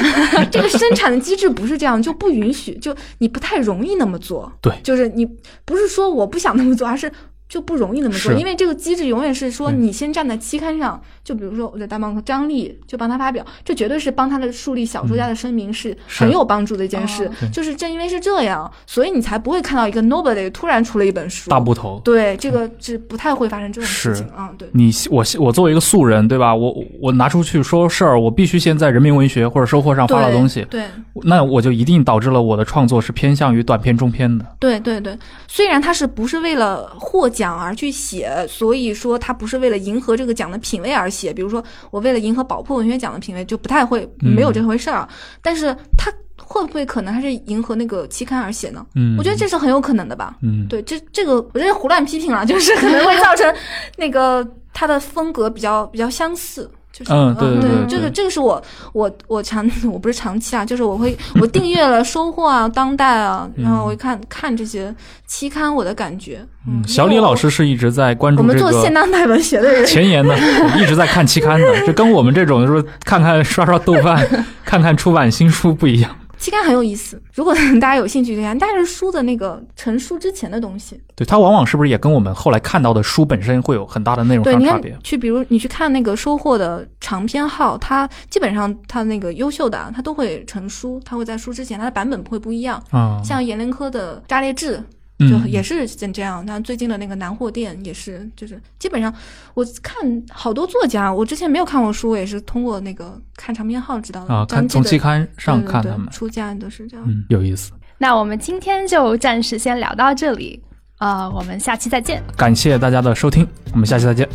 Speaker 4: 这个生产的机制不是这样，就不允许，就你不太容易那么做。
Speaker 2: 对
Speaker 4: 就是你不是说我不想那么做，而是。就不容易那么做，因为这个机制永远是说你先站在期刊上，就比如说我在大帮张力就帮他发表，这绝对是帮他的树立小说家的声明是很有帮助的一件事就是正因为是这样，所以你才不会看到一个 nobody 突然出了一本书。
Speaker 2: 大部头。
Speaker 4: 对，这个是不太会发生这种事情啊。对，
Speaker 2: 你我我作为一个素人，对吧？我我拿出去说事儿，我必须先在人民文学或者收获上发了东西，
Speaker 4: 对，
Speaker 2: 那我就一定导致了我的创作是偏向于短篇、中篇的。
Speaker 4: 对对对，虽然他是不是为了获奖而去写，所以说他不是为了迎合这个奖的品味而写。比如说，我为了迎合宝珀文学奖的品味，就不太会
Speaker 2: 嗯
Speaker 4: 没有这回事儿。但是他会不会可能还是迎合那个期刊而写呢？
Speaker 2: 嗯，
Speaker 4: 我觉得这是很有可能的吧。
Speaker 2: 嗯，
Speaker 4: 对，这这个我这是胡乱批评了，就是可能会造成那个他的风格比较比较相似。就是
Speaker 2: 嗯对
Speaker 3: 对对
Speaker 4: 这个这个是我我我长 我不是长期啊，就是我会我订阅了收获啊、当代啊，然后我会看看这些期刊，我的感觉。
Speaker 2: 嗯，小李老师是一直在关注我们
Speaker 4: 做现当代文学的人，
Speaker 2: 前沿的，一直在看期刊的，就跟我们这种就是看看刷刷豆瓣、看看出版新书不一样。
Speaker 4: 期刊很有意思。如果大家有兴趣看，但是书的那个成书之前的东西，
Speaker 2: 对，它往往是不是也跟我们后来看到的书本身会有很大的内容
Speaker 4: 对，你看
Speaker 2: 上差别？
Speaker 4: 去，比如你去看那个收获的长篇号，它基本上它那个优秀的啊，它都会成书，它会在书之前，它的版本不会不一样。
Speaker 2: 啊，
Speaker 4: 像阎连科的《炸裂志》
Speaker 2: 嗯
Speaker 4: 就也是像这样，那最近的那个南货店也是，就是基本上我看好多作家，我之前没有看过书，也是通过那个看长篇号知道的
Speaker 2: 啊，看从期刊上看他们，
Speaker 4: 出家都是这样。
Speaker 2: 嗯，有意思。
Speaker 3: 那我们今天就暂时先聊到这里，呃，我们下期再见。
Speaker 2: 感谢大家的收听，我们下期再见。